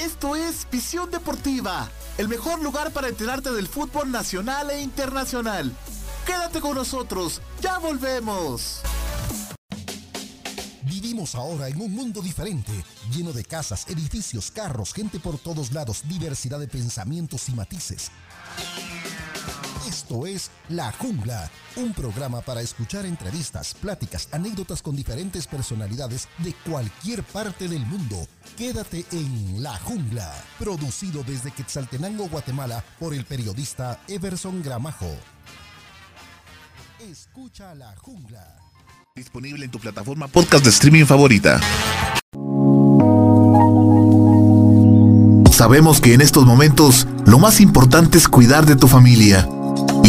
Esto es Visión Deportiva, el mejor lugar para enterarte del fútbol nacional e internacional. Quédate con nosotros, ya volvemos. Vivimos ahora en un mundo diferente, lleno de casas, edificios, carros, gente por todos lados, diversidad de pensamientos y matices. Esto es La Jungla, un programa para escuchar entrevistas, pláticas, anécdotas con diferentes personalidades de cualquier parte del mundo. Quédate en La Jungla, producido desde Quetzaltenango, Guatemala, por el periodista Everson Gramajo. Escucha La Jungla. Disponible en tu plataforma podcast de streaming favorita. Sabemos que en estos momentos lo más importante es cuidar de tu familia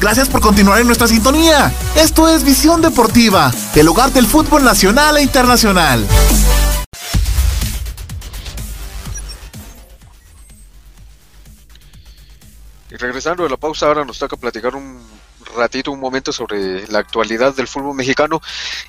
Gracias por continuar en nuestra sintonía. Esto es Visión Deportiva, el hogar del fútbol nacional e internacional. Y regresando de la pausa, ahora nos toca platicar un ratito, un momento sobre la actualidad del fútbol mexicano.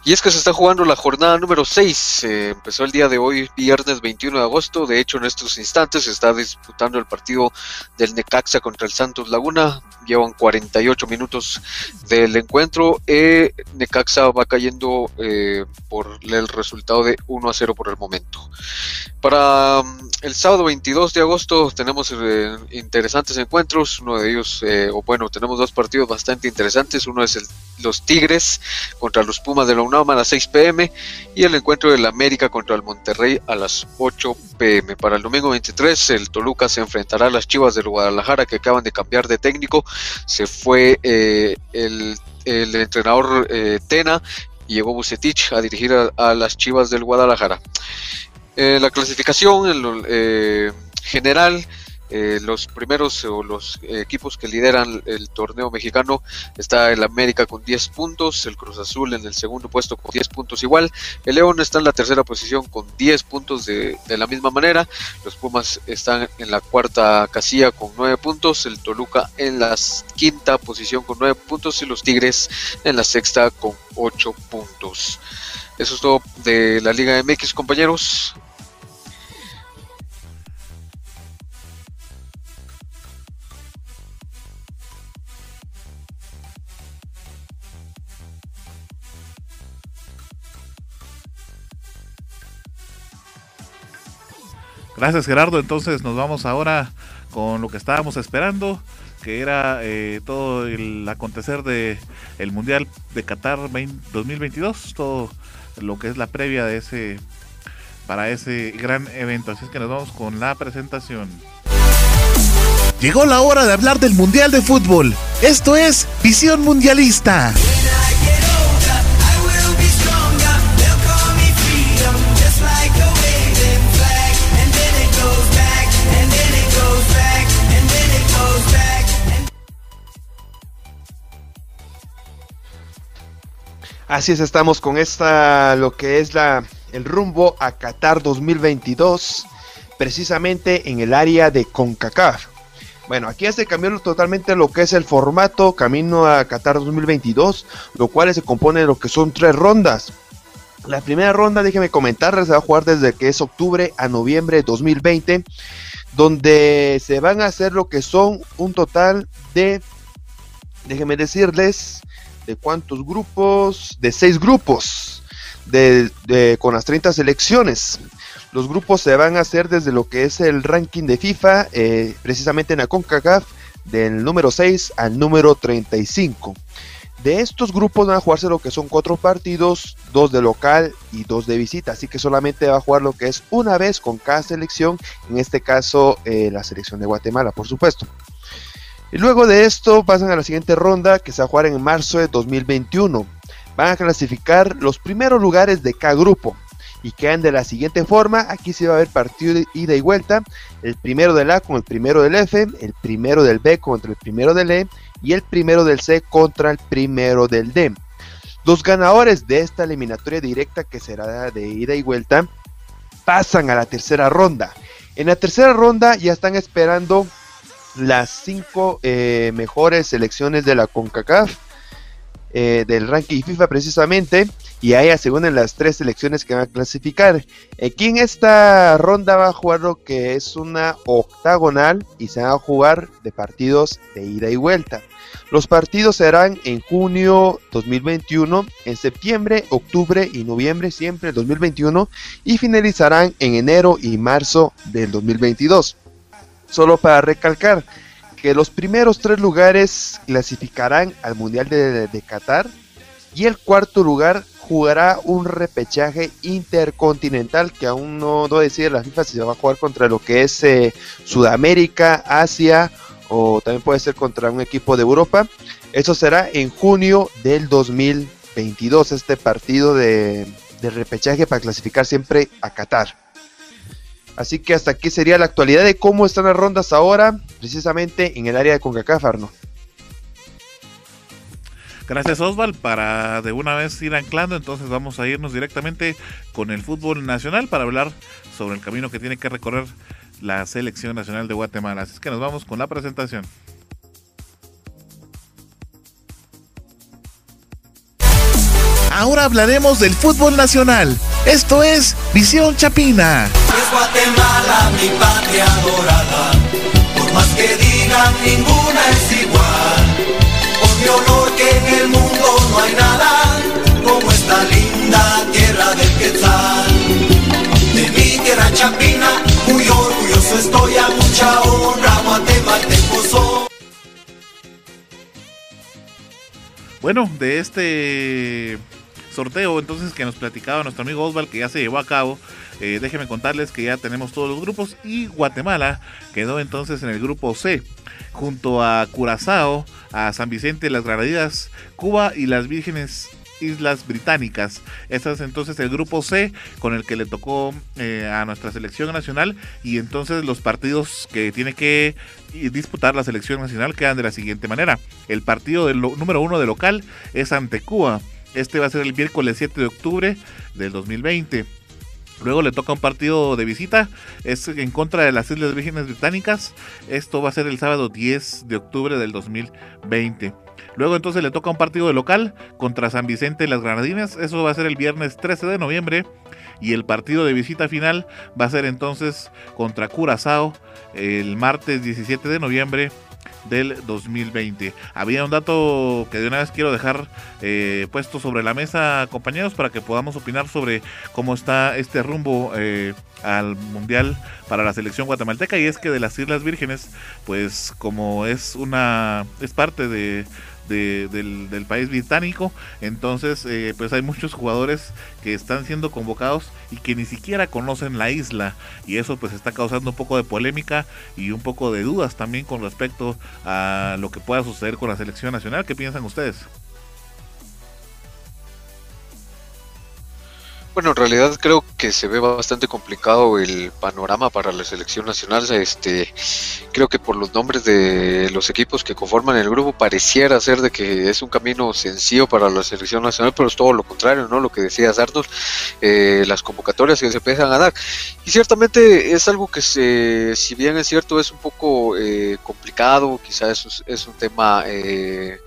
Y es que se está jugando la jornada número 6. empezó el día de hoy, viernes 21 de agosto. De hecho, en estos instantes se está disputando el partido del Necaxa contra el Santos Laguna. Llevan 48 minutos del encuentro. Eh, Necaxa va cayendo eh, por el resultado de 1 a 0 por el momento. Para mm, el sábado 22 de agosto tenemos eh, interesantes encuentros. Uno de ellos, o bueno, tenemos dos partidos bastante interesantes. Uno es el, los Tigres contra los Pumas de la UNAM a las 6 pm y el encuentro del América contra el Monterrey a las 8 pm. Para el domingo 23 el Toluca se enfrentará a las Chivas del Guadalajara que acaban de cambiar de técnico. Se fue eh, el, entrenador eh, Tena y llegó Bucetich a dirigir a, las Chivas del Guadalajara. Eh, la clasificación en general eh, los primeros o los equipos que lideran el torneo mexicano está el América con 10 puntos, el Cruz Azul en el segundo puesto con 10 puntos igual, el León está en la tercera posición con 10 puntos de, la misma manera, los Pumas están en la cuarta casilla con 9 puntos, el Toluca en la quinta posición con 9 puntos y los Tigres en la sexta con 8 puntos. Eso es todo de la Liga MX compañeros. Gracias Gerardo, entonces nos vamos ahora con lo que estábamos esperando, que era eh, todo el acontecer de Mundial de Qatar 2022, todo lo que es la previa de ese para ese gran evento. Así es que nos vamos con la presentación. Llegó la hora de hablar del Mundial de Fútbol. Esto es Visión Mundialista. Así es, estamos con esta, lo que es la, el rumbo a Qatar 2022, precisamente en el área de CONCACAF. Bueno, aquí ya se cambió totalmente lo que es el formato camino a Qatar 2022, lo cual se compone de lo que son tres rondas. La primera ronda, déjenme comentarles, se va a jugar desde que es octubre a noviembre de 2020, donde se van a hacer lo que son un total de, déjenme decirles, de cuántos grupos, de seis grupos, de, con las 30 selecciones. Los grupos se van a hacer desde lo que es el ranking de FIFA, eh, precisamente en la CONCACAF, del número 6 al número 35. De estos grupos van a jugarse lo que son cuatro partidos, dos de local y dos de visita, así que solamente va a jugar lo que es una vez con cada selección, en este caso eh, la selección de Guatemala, por supuesto. Y luego de esto pasan a la siguiente ronda que se va a jugar en marzo de 2021. Van a clasificar los primeros lugares de cada grupo y quedan de la siguiente forma. Aquí se va a ver partido de ida y vuelta. El primero del A con el primero del F, el primero del B contra el primero del E y el primero del C contra el primero del D. Los ganadores de esta eliminatoria directa que será de ida y vuelta pasan a la tercera ronda. En la tercera ronda ya están esperando las cinco eh, mejores selecciones de la CONCACAF, eh, del ranking FIFA precisamente, y ahí se unen las tres selecciones que van a clasificar. Aquí en esta ronda va a jugar lo que es una octagonal y se van a jugar de partidos de ida y vuelta. Los partidos serán en junio 2021, en septiembre, octubre y noviembre siempre 2021 y finalizarán en enero y marzo del 2022. Solo para recalcar que los primeros tres lugares clasificarán al Mundial de, Qatar y el cuarto lugar jugará un repechaje intercontinental que aún no, no decide la FIFA si se va a jugar contra lo que es eh, Sudamérica, Asia o también puede ser contra un equipo de Europa. Eso será en junio del 2022. 22 este partido de, de repechaje para clasificar siempre a Qatar. Así que hasta aquí sería la actualidad de cómo están las rondas ahora, precisamente en el área de CONCACAF, Arno. Gracias Osval, para de una vez ir anclando, entonces vamos a irnos directamente con el fútbol nacional para hablar sobre el camino que tiene que recorrer la selección nacional de Guatemala. Así que nos vamos con la presentación. Ahora hablaremos del fútbol nacional. Esto es Visión Chapina. Es Guatemala, mi patria dorada. Por más que digan, ninguna es igual. Por mi honor que en el mundo no hay nada como esta linda tierra del Quetzal. De mi tierra chapina, muy orgulloso estoy a mucha honra, guatemalteco soy. Bueno, de este sorteo entonces que nos platicaba nuestro amigo Osval que ya se llevó a cabo. Eh, déjenme contarles que ya tenemos todos los grupos y Guatemala quedó entonces en el grupo C junto a Curazao, a San Vicente, las Granadinas, Cuba y las Vírgenes Islas Británicas. Este es entonces el grupo C con el que le tocó eh, a nuestra selección nacional y entonces los partidos que tiene que disputar la selección nacional quedan de la siguiente manera. El partido del número uno de local es ante Cuba. Este va a ser el miércoles 7 de octubre del 2020. Luego le toca un partido de visita, es en contra de las Islas Vírgenes Británicas. Esto va a ser el sábado 10 de octubre del 2020. Luego entonces le toca un partido de local contra San Vicente y las Granadinas. Eso va a ser el viernes 13 de noviembre. Y el partido de visita final va a ser entonces contra Curazao el martes 17 de noviembre del 2020. Había un dato que de una vez quiero dejar eh, puesto sobre la mesa, compañeros, para que podamos opinar sobre cómo está este rumbo eh, al Mundial para la selección guatemalteca. Y es que de las Islas Vírgenes, pues como es una, es parte de del, país británico. Entonces, eh, pues hay muchos jugadores que están siendo convocados y que ni siquiera conocen la isla. Y eso pues está causando un poco de polémica y un poco de dudas también con respecto a lo que pueda suceder con la selección nacional. ¿Qué piensan ustedes? Bueno, en realidad creo que se ve bastante complicado el panorama para la selección nacional. Este, creo que por los nombres de los equipos que conforman el grupo pareciera ser de que es un camino sencillo para la selección nacional, pero es todo lo contrario, ¿no? Lo que decía Sardos, eh, las convocatorias que se empiezan a dar. Y ciertamente es algo que, se, si bien es cierto, es un poco eh, complicado, quizás es, es un tema eh,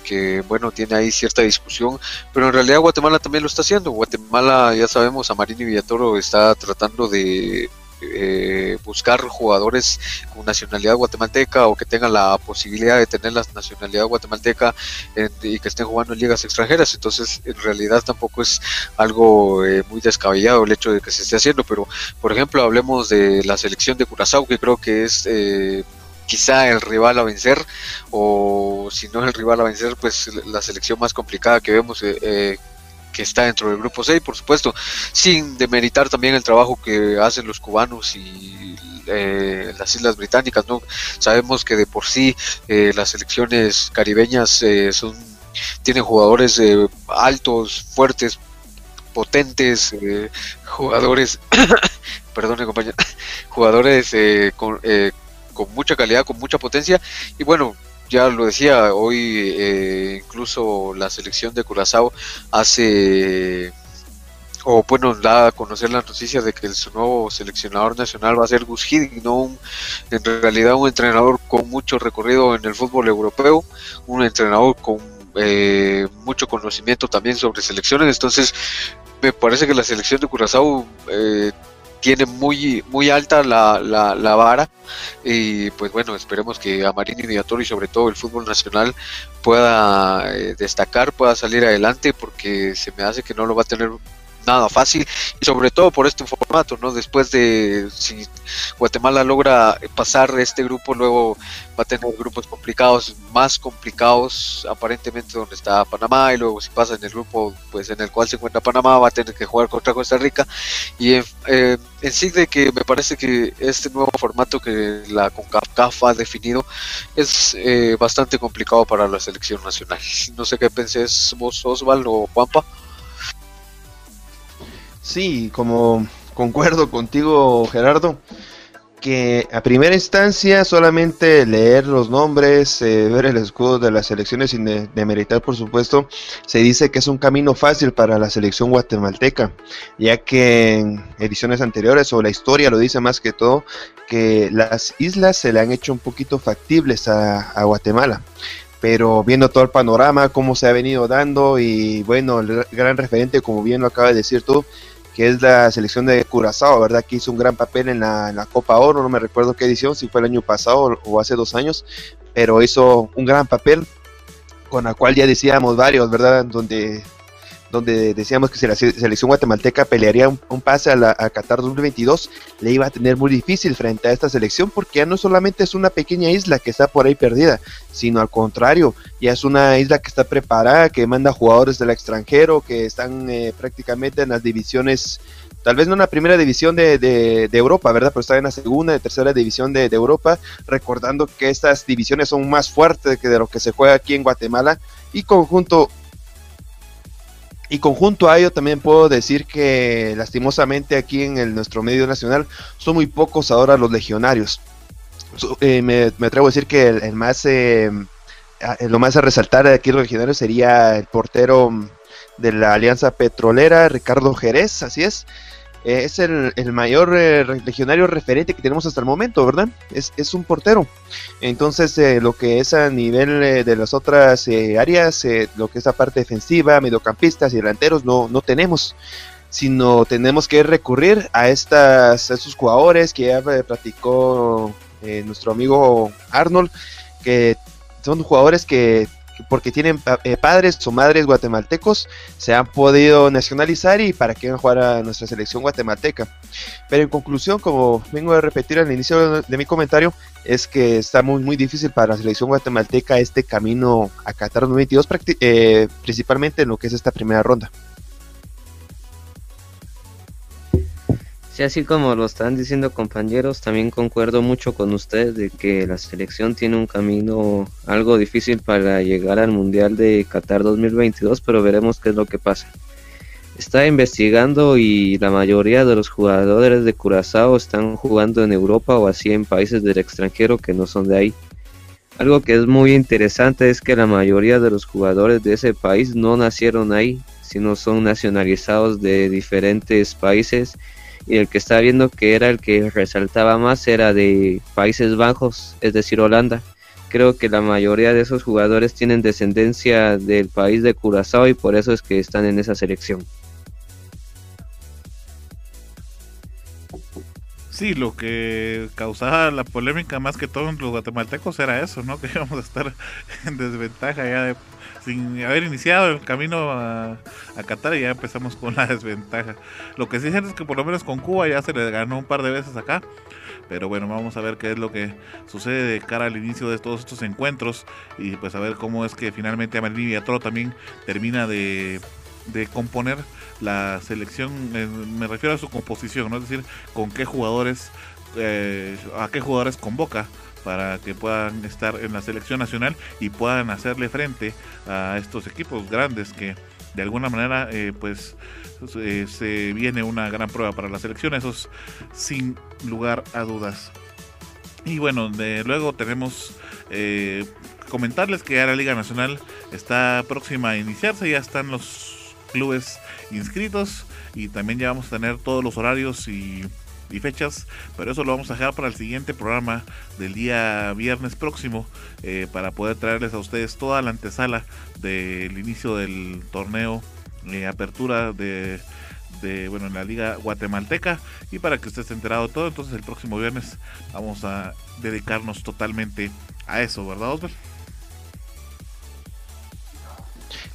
que bueno, tiene ahí cierta discusión, pero en realidad Guatemala también lo está haciendo. Guatemala, ya sabemos, a Marini Villatoro está tratando de eh, buscar jugadores con nacionalidad guatemalteca o que tengan la posibilidad de tener la nacionalidad guatemalteca y que estén jugando en ligas extranjeras. Entonces, en realidad tampoco es algo eh, muy descabellado el hecho de que se esté haciendo. Pero, por ejemplo, hablemos de la selección de Curazao, que creo que es eh, quizá el rival a vencer, o si no es el rival a vencer, pues la selección más complicada que vemos. Eh, eh, que está dentro del grupo 6, por supuesto, sin demeritar también el trabajo que hacen los cubanos y eh, las Islas Británicas, ¿no? Sabemos que de por sí las selecciones caribeñas son tienen jugadores altos, fuertes, potentes, jugadores, [COUGHS] perdone compañero, [COUGHS] jugadores con, con mucha calidad, con mucha potencia. Y bueno, ya lo decía, hoy eh, incluso la selección de Curazao hace, o bueno, da a conocer la noticia de que su nuevo seleccionador nacional va a ser Gus Hiddink, no en realidad un entrenador con mucho recorrido en el fútbol europeo, un entrenador con eh, mucho conocimiento también sobre selecciones, entonces me parece que la selección de Curazao eh, tiene muy, muy alta la, la, vara. Y pues bueno, esperemos que a Marini y sobre todo el fútbol nacional pueda eh, destacar, pueda salir adelante porque se me hace que no lo va a tener nada fácil y sobre todo por este formato, ¿no? Después de si Guatemala logra pasar este grupo, luego va a tener grupos complicados, más complicados aparentemente donde está Panamá y luego si pasa en el grupo pues en el cual se encuentra Panamá va a tener que jugar contra Costa Rica y en, eh, sí de que me parece que este nuevo formato que la CONCACAF ha definido es eh, bastante complicado para la selección nacional. No sé qué pensés vos Osvaldo o Juanpa. Sí, como concuerdo contigo, Gerardo, que a primera instancia solamente leer los nombres, eh, ver el escudo de las selecciones sin demeritar, por supuesto, se dice que es un camino fácil para la selección guatemalteca, ya que en ediciones anteriores o la historia lo dice más que todo, que las islas se le han hecho un poquito factibles a, a Guatemala. Pero viendo todo el panorama, cómo se ha venido dando y bueno, el gran referente, como bien lo acaba de decir tú, que es la selección de Curazao, ¿verdad? Que hizo un gran papel en la, Copa Oro, no me recuerdo qué edición, si fue el año pasado o hace dos años, pero hizo un gran papel con la cual ya decíamos varios, ¿verdad? Donde donde decíamos que si la selección guatemalteca pelearía un, pase a, la, a, Qatar 2022, le iba a tener muy difícil frente a esta selección porque ya no solamente es una pequeña isla que está por ahí perdida, sino al contrario, ya es una isla que está preparada, que manda jugadores del extranjero, que están eh, prácticamente en las divisiones, tal vez no en la primera división de, Europa, ¿verdad? Pero están en la segunda y tercera división de, de Europa, recordando que estas divisiones son más fuertes que de lo que se juega aquí en Guatemala y conjunto y conjunto a ello también puedo decir que lastimosamente aquí en el, nuestro medio nacional son muy pocos ahora los legionarios. Eh, me, atrevo a decir que el, más eh, lo más a resaltar de aquí los legionarios sería el portero de la Alianza Petrolera, Ricardo Jerez, así es, eh, es el, mayor eh, legionario referente que tenemos hasta el momento, ¿verdad? Es, es un portero. Entonces, eh, lo que es a nivel de las otras áreas, lo que es la parte defensiva, mediocampistas y delanteros, no, no tenemos. Sino tenemos que recurrir a, estas, a estos jugadores que ya platicó nuestro amigo Arnold, que son jugadores que porque tienen eh, padres o madres guatemaltecos, se han podido nacionalizar y para que van a jugar a nuestra selección guatemalteca. Pero en conclusión, como vengo a repetir al inicio de mi comentario, es que está muy, muy difícil para la selección guatemalteca este camino a Qatar 2022, eh, principalmente en lo que es esta primera ronda. Así como lo están diciendo compañeros, también concuerdo mucho con ustedes de que la selección tiene un camino algo difícil para llegar al Mundial de Qatar 2022, pero veremos qué es lo que pasa. Está investigando y la mayoría de los jugadores de Curazao están jugando en Europa o así en países del extranjero que no son de ahí. Algo que es muy interesante es que la mayoría de los jugadores de ese país no nacieron ahí, sino son nacionalizados de diferentes países y el que estaba viendo que era el que resaltaba más era de Países Bajos, es decir, Holanda. Creo que la mayoría de esos jugadores tienen descendencia del país de Curazao y por eso es que están en esa selección. Sí, lo que causaba la polémica más que todos los guatemaltecos era eso, ¿no? [LAUGHS] Que íbamos a estar en desventaja ya de sin haber iniciado el camino a, Qatar y ya empezamos con la [LAUGHS] desventaja. Lo que sí es es que por lo menos con Cuba ya se le ganó un par de veces acá. Pero bueno, vamos a ver qué es lo que sucede de cara al inicio de todos estos encuentros y pues a ver cómo es que finalmente Amelín Villatoro también termina de, componer la selección, me refiero a su composición, ¿no? es decir, con qué jugadores, eh, a qué jugadores convoca para que puedan estar en la selección nacional y puedan hacerle frente a estos equipos grandes que de alguna manera eh, pues eh, se viene una gran prueba para la selección, eso es sin lugar a dudas. Y bueno, de, luego tenemos comentarles que ya la Liga Nacional está próxima a iniciarse, ya están los clubes inscritos y también ya vamos a tener todos los horarios y y fechas, pero eso lo vamos a dejar para el siguiente programa del día viernes próximo eh, para poder traerles a ustedes toda la antesala del inicio del torneo de apertura de, bueno en la liga guatemalteca y para que usted esté enterado de todo entonces el próximo viernes vamos a dedicarnos totalmente a eso verdad Osvaldo?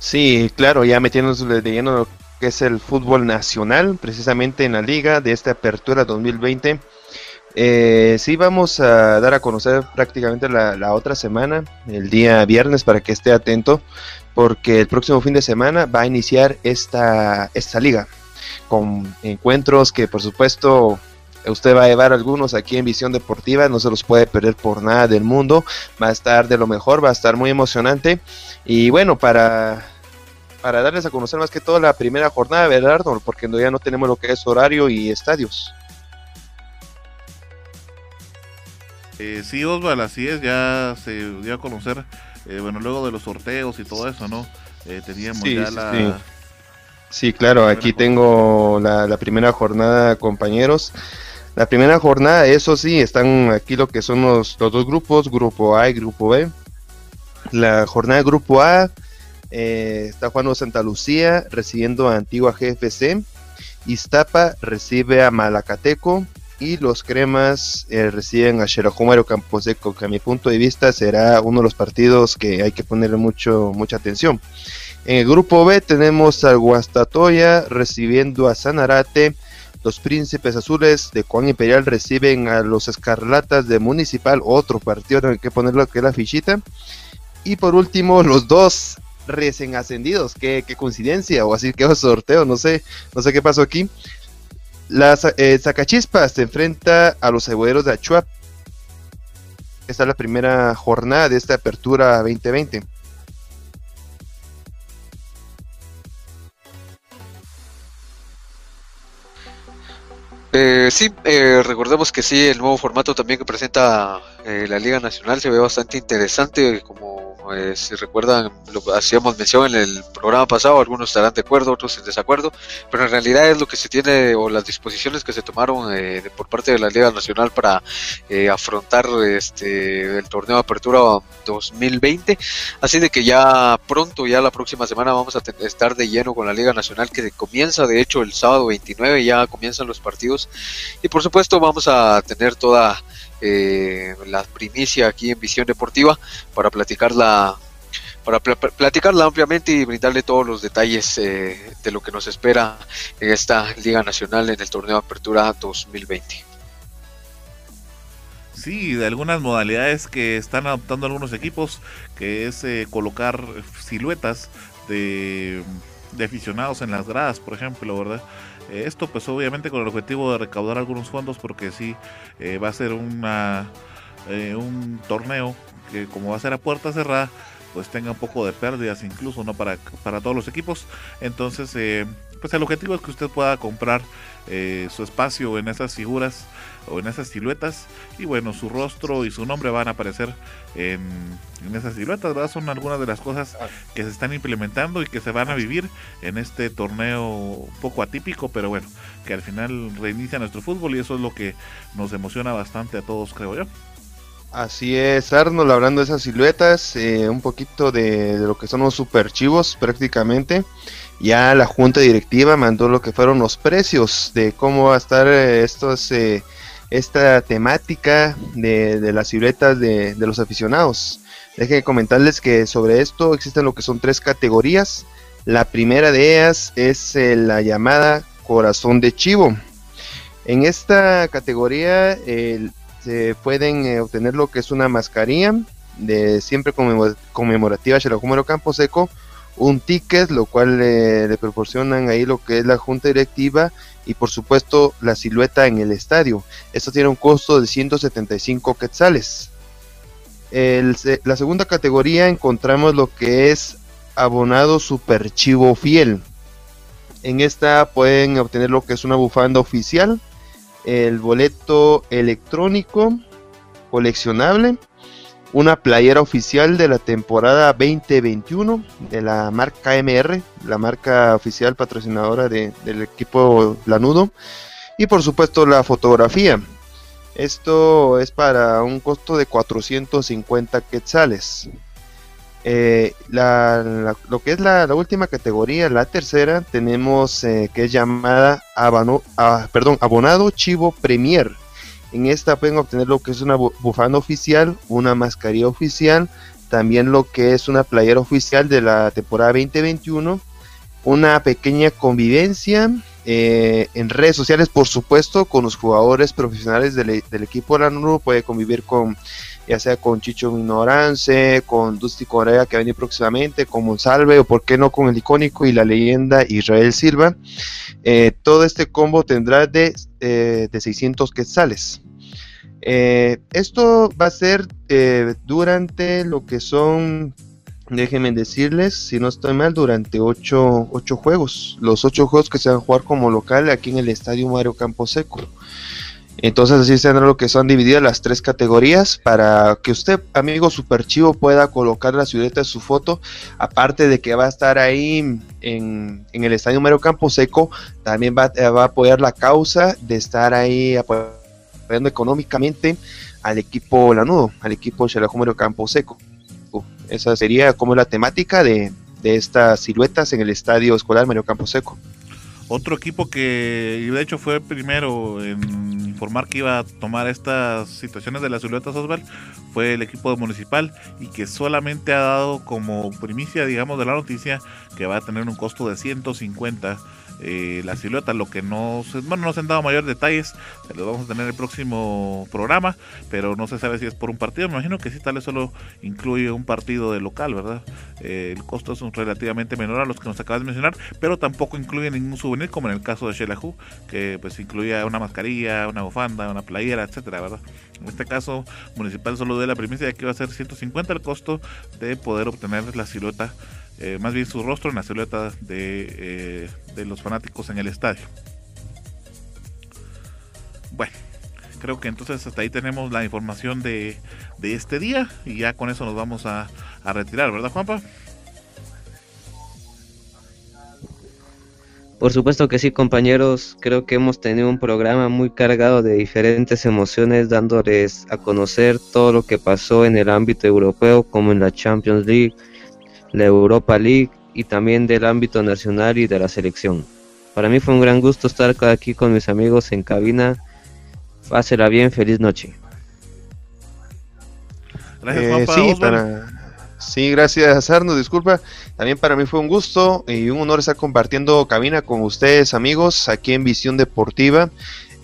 Sí, claro, ya metiéndonos de lleno que es el fútbol nacional, precisamente en la liga de esta apertura 2020. Eh, sí, vamos a dar a conocer prácticamente la, la, otra semana, el día viernes, para que esté atento, porque el próximo fin de semana va a iniciar esta, esta liga, con encuentros que por supuesto usted va a llevar algunos aquí en Visión Deportiva, no se los puede perder por nada del mundo, va a estar de lo mejor, va a estar muy emocionante. Y bueno, para, para darles a conocer más que todo la primera jornada, ¿verdad, Porque ya no tenemos lo que es horario y estadios. Eh, sí, Osvaldo, así es, ya se dio a conocer, eh, bueno, luego de los sorteos y todo eso, ¿no? Eh, teníamos ya la... Sí. sí claro, aquí tengo la, la primera jornada, compañeros. La primera jornada, eso sí, están aquí lo que son los, los dos grupos, grupo A y grupo B. La jornada de grupo A eh, está jugando Santa Lucía recibiendo a Antigua GFC. Iztapa recibe a Malacateco y los cremas eh, reciben a Xerajumaro Camposeco, que a mi punto de vista será uno de los partidos que hay que ponerle mucho, mucha atención. En el grupo B tenemos al Guastatoya recibiendo a Sanarate los Príncipes Azules de Juan Imperial reciben a los Escarlatas de Municipal, otro partido en el que ponerlo que la fichita. Y por último, los dos recién ascendidos, qué, qué coincidencia, o así que sorteo, no sé, no sé qué pasó aquí. La eh, Zacachispas se enfrenta a los ceboleros de Achuap. Esta es la primera jornada de esta apertura 2020. Eh, sí, eh, recordemos que sí, el nuevo formato también que presenta eh, la Liga Nacional se ve bastante interesante, como eh, si recuerdan, lo hacíamos mención en el programa pasado, algunos estarán de acuerdo, otros en desacuerdo, pero en realidad es lo que se tiene o las disposiciones que se tomaron eh, por parte de la Liga Nacional para eh, afrontar este el torneo de apertura 2020, así de que ya pronto, ya la próxima semana vamos a estar de lleno con la Liga Nacional que comienza de hecho el sábado 29, ya comienzan los partidos. Y por supuesto vamos a tener toda eh, la primicia aquí en Visión Deportiva para platicarla para pl platicarla ampliamente y brindarle todos los detalles eh, de lo que nos espera en esta Liga Nacional en el torneo de Apertura 2020. Sí, de algunas modalidades que están adoptando algunos equipos, que es eh, colocar siluetas de, de aficionados en las gradas, por ejemplo, ¿verdad? Eh, esto pues obviamente con el objetivo de recaudar algunos fondos porque sí eh, va a ser una, eh, un torneo que como va a ser a puerta cerrada pues tenga un poco de pérdidas incluso no para, para todos los equipos. Entonces pues el objetivo es que usted pueda comprar su espacio en esas figuras o en esas siluetas y bueno su rostro y su nombre van a aparecer en, en esas siluetas ¿verdad? son algunas de las cosas que se están implementando y que se van a vivir en este torneo un poco atípico pero bueno que al final reinicia nuestro fútbol y eso es lo que nos emociona bastante a todos creo yo Así es, Arnold, hablando de esas siluetas, eh, un poquito de, de, lo que son los superchivos prácticamente. Ya la junta directiva mandó lo que fueron los precios de cómo va a estar eh, estos eh, esta temática de, de las siluetas de, de, los aficionados. Dejen comentarles que sobre esto existen lo que son tres categorías. La primera de ellas es eh, la llamada corazón de chivo. En esta categoría eh, se pueden eh, obtener lo que es una mascarilla de siempre conmemorativa Campo Camposeco, un ticket, lo cual le proporcionan ahí lo que es la junta directiva y por supuesto la silueta en el estadio. Esto tiene un costo de 175 quetzales. La segunda categoría encontramos lo que es abonado superchivo fiel. En esta pueden obtener lo que es una bufanda oficial, el boleto electrónico coleccionable, una playera oficial de la temporada 2021 de la marca MR, la marca oficial patrocinadora de, del equipo Lanudo, y por supuesto la fotografía. Esto es para un costo de 450 quetzales. Eh, la, lo que es la, última categoría, la tercera, tenemos eh, que es llamada ah, abonado chivo premier en esta pueden obtener lo que es una bufanda oficial, una mascarilla oficial, también lo que es una playera oficial de la temporada 2021, una pequeña convivencia eh, en redes sociales, por supuesto, con los jugadores profesionales del, equipo de la NURU, puede convivir con ya sea con Chicho Ignorance, con Dusty Correa que va a venir próximamente, con Monsalve o por qué no con el icónico y la leyenda Israel Silva. Eh, todo este combo tendrá de, eh, de 600 quetzales. esto va a ser durante lo que son déjenme decirles, si no estoy mal, durante ocho, juegos. Los ocho juegos que se van a jugar como local aquí en el Estadio Mario Camposeco. Entonces así se lo que son divididas las tres categorías para que usted, amigo superchivo, pueda colocar la silueta de su foto. Aparte de que va a estar ahí en, el Estadio Mario Camposeco, también va, va, a apoyar la causa de estar ahí apoyando económicamente al equipo Lanudo, al equipo Xelajú Mario Camposeco. Esa sería como la temática de, estas siluetas en el estadio escolar Mario Camposeco. Otro equipo que de hecho fue primero en informar que iba a tomar estas situaciones de las siluetas Osval fue el equipo municipal y que solamente ha dado como primicia, digamos, de la noticia que va a tener un costo de 150 eh, la silueta, lo que no se, bueno, no se han dado mayores detalles, los vamos a tener en el próximo programa, pero no se sabe si es por un partido, me imagino que sí, tal vez solo incluye un partido de local, ¿verdad? Eh, el costo es relativamente menor a los que nos acabas de mencionar, pero tampoco incluye ningún souvenir, como en el caso de Shelahu, que pues incluía una mascarilla, una bufanda, una playera, etcétera, ¿verdad? En este caso, Municipal solo de la primicia de que va a ser 150 el costo de poder obtener la silueta eh, más bien su rostro en la silueta de, eh, los fanáticos en el estadio. Bueno, creo que entonces hasta ahí tenemos la información de, este día y ya con eso nos vamos a, a retirar, ¿verdad Juanpa? Por supuesto que sí, compañeros. Creo que hemos tenido un programa muy cargado de diferentes emociones, dándoles a conocer todo lo que pasó en el ámbito europeo, como en la Champions League, la Europa League y también del ámbito nacional y de la selección. Para mí fue un gran gusto estar aquí con mis amigos en cabina. Pásela bien, feliz noche. Gracias, eh, sí, gracias Arno, disculpa. También para mí fue un gusto y un honor estar compartiendo cabina con ustedes amigos aquí en Visión Deportiva.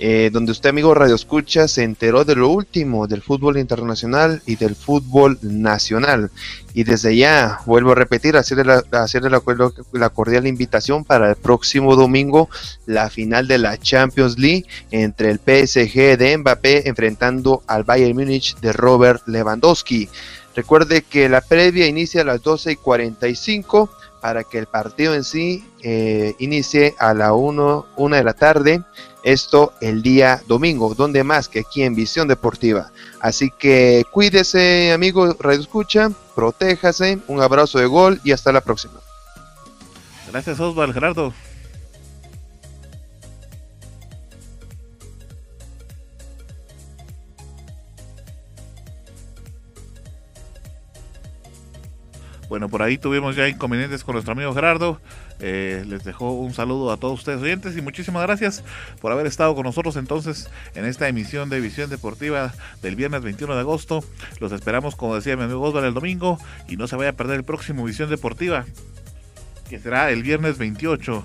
Eh, donde usted, amigo Radio Escucha, se enteró de lo último del fútbol internacional y del fútbol nacional. Y desde ya, vuelvo a repetir, hacerle la, hacerle la, cordial invitación para el próximo domingo, la final de la Champions League entre el PSG de Mbappé enfrentando al Bayern Múnich de Robert Lewandowski. Recuerde que la previa inicia a las 12 y 45 para que el partido en sí eh, inicie a la 1 una de la tarde esto el día domingo, donde más que aquí en Visión Deportiva. Así que cuídese, amigo Radio Escucha, protéjase, un abrazo de gol y hasta la próxima. Gracias, Osvaldo Gerardo. Bueno, por ahí tuvimos ya inconvenientes con nuestro amigo Gerardo. Eh, les dejo un saludo a todos ustedes oyentes y muchísimas gracias por haber estado con nosotros entonces en esta emisión de Visión Deportiva del viernes 21 de agosto. Los esperamos, como decía mi amigo Osvaldo, el domingo y no se vaya a perder el próximo Visión Deportiva, que será el viernes 28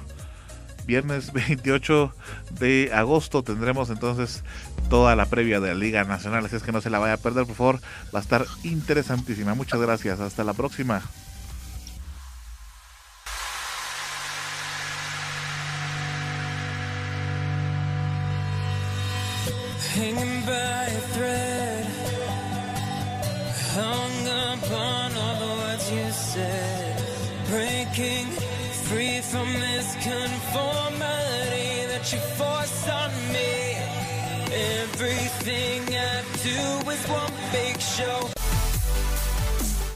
viernes [LAUGHS] 28 de agosto tendremos entonces toda la previa de la Liga Nacional, así es que no se la vaya a perder, por favor, va a estar interesantísima. Muchas gracias, hasta la próxima. Free from this conformity that you force on me. Everything I do is one big show.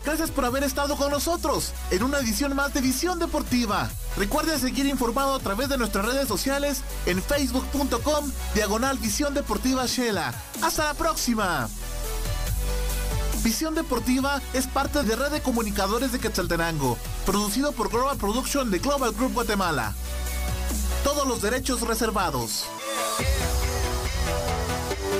Gracias por haber estado con nosotros en una edición más de Visión Deportiva. Recuerde seguir informado a través de nuestras redes sociales en facebook.com diagonal Visión Deportiva Shela. Hasta la próxima. Visión Deportiva es parte de Red de Comunicadores de Quetzaltenango, producido por Global Production de Global Group Guatemala. Todos los derechos reservados.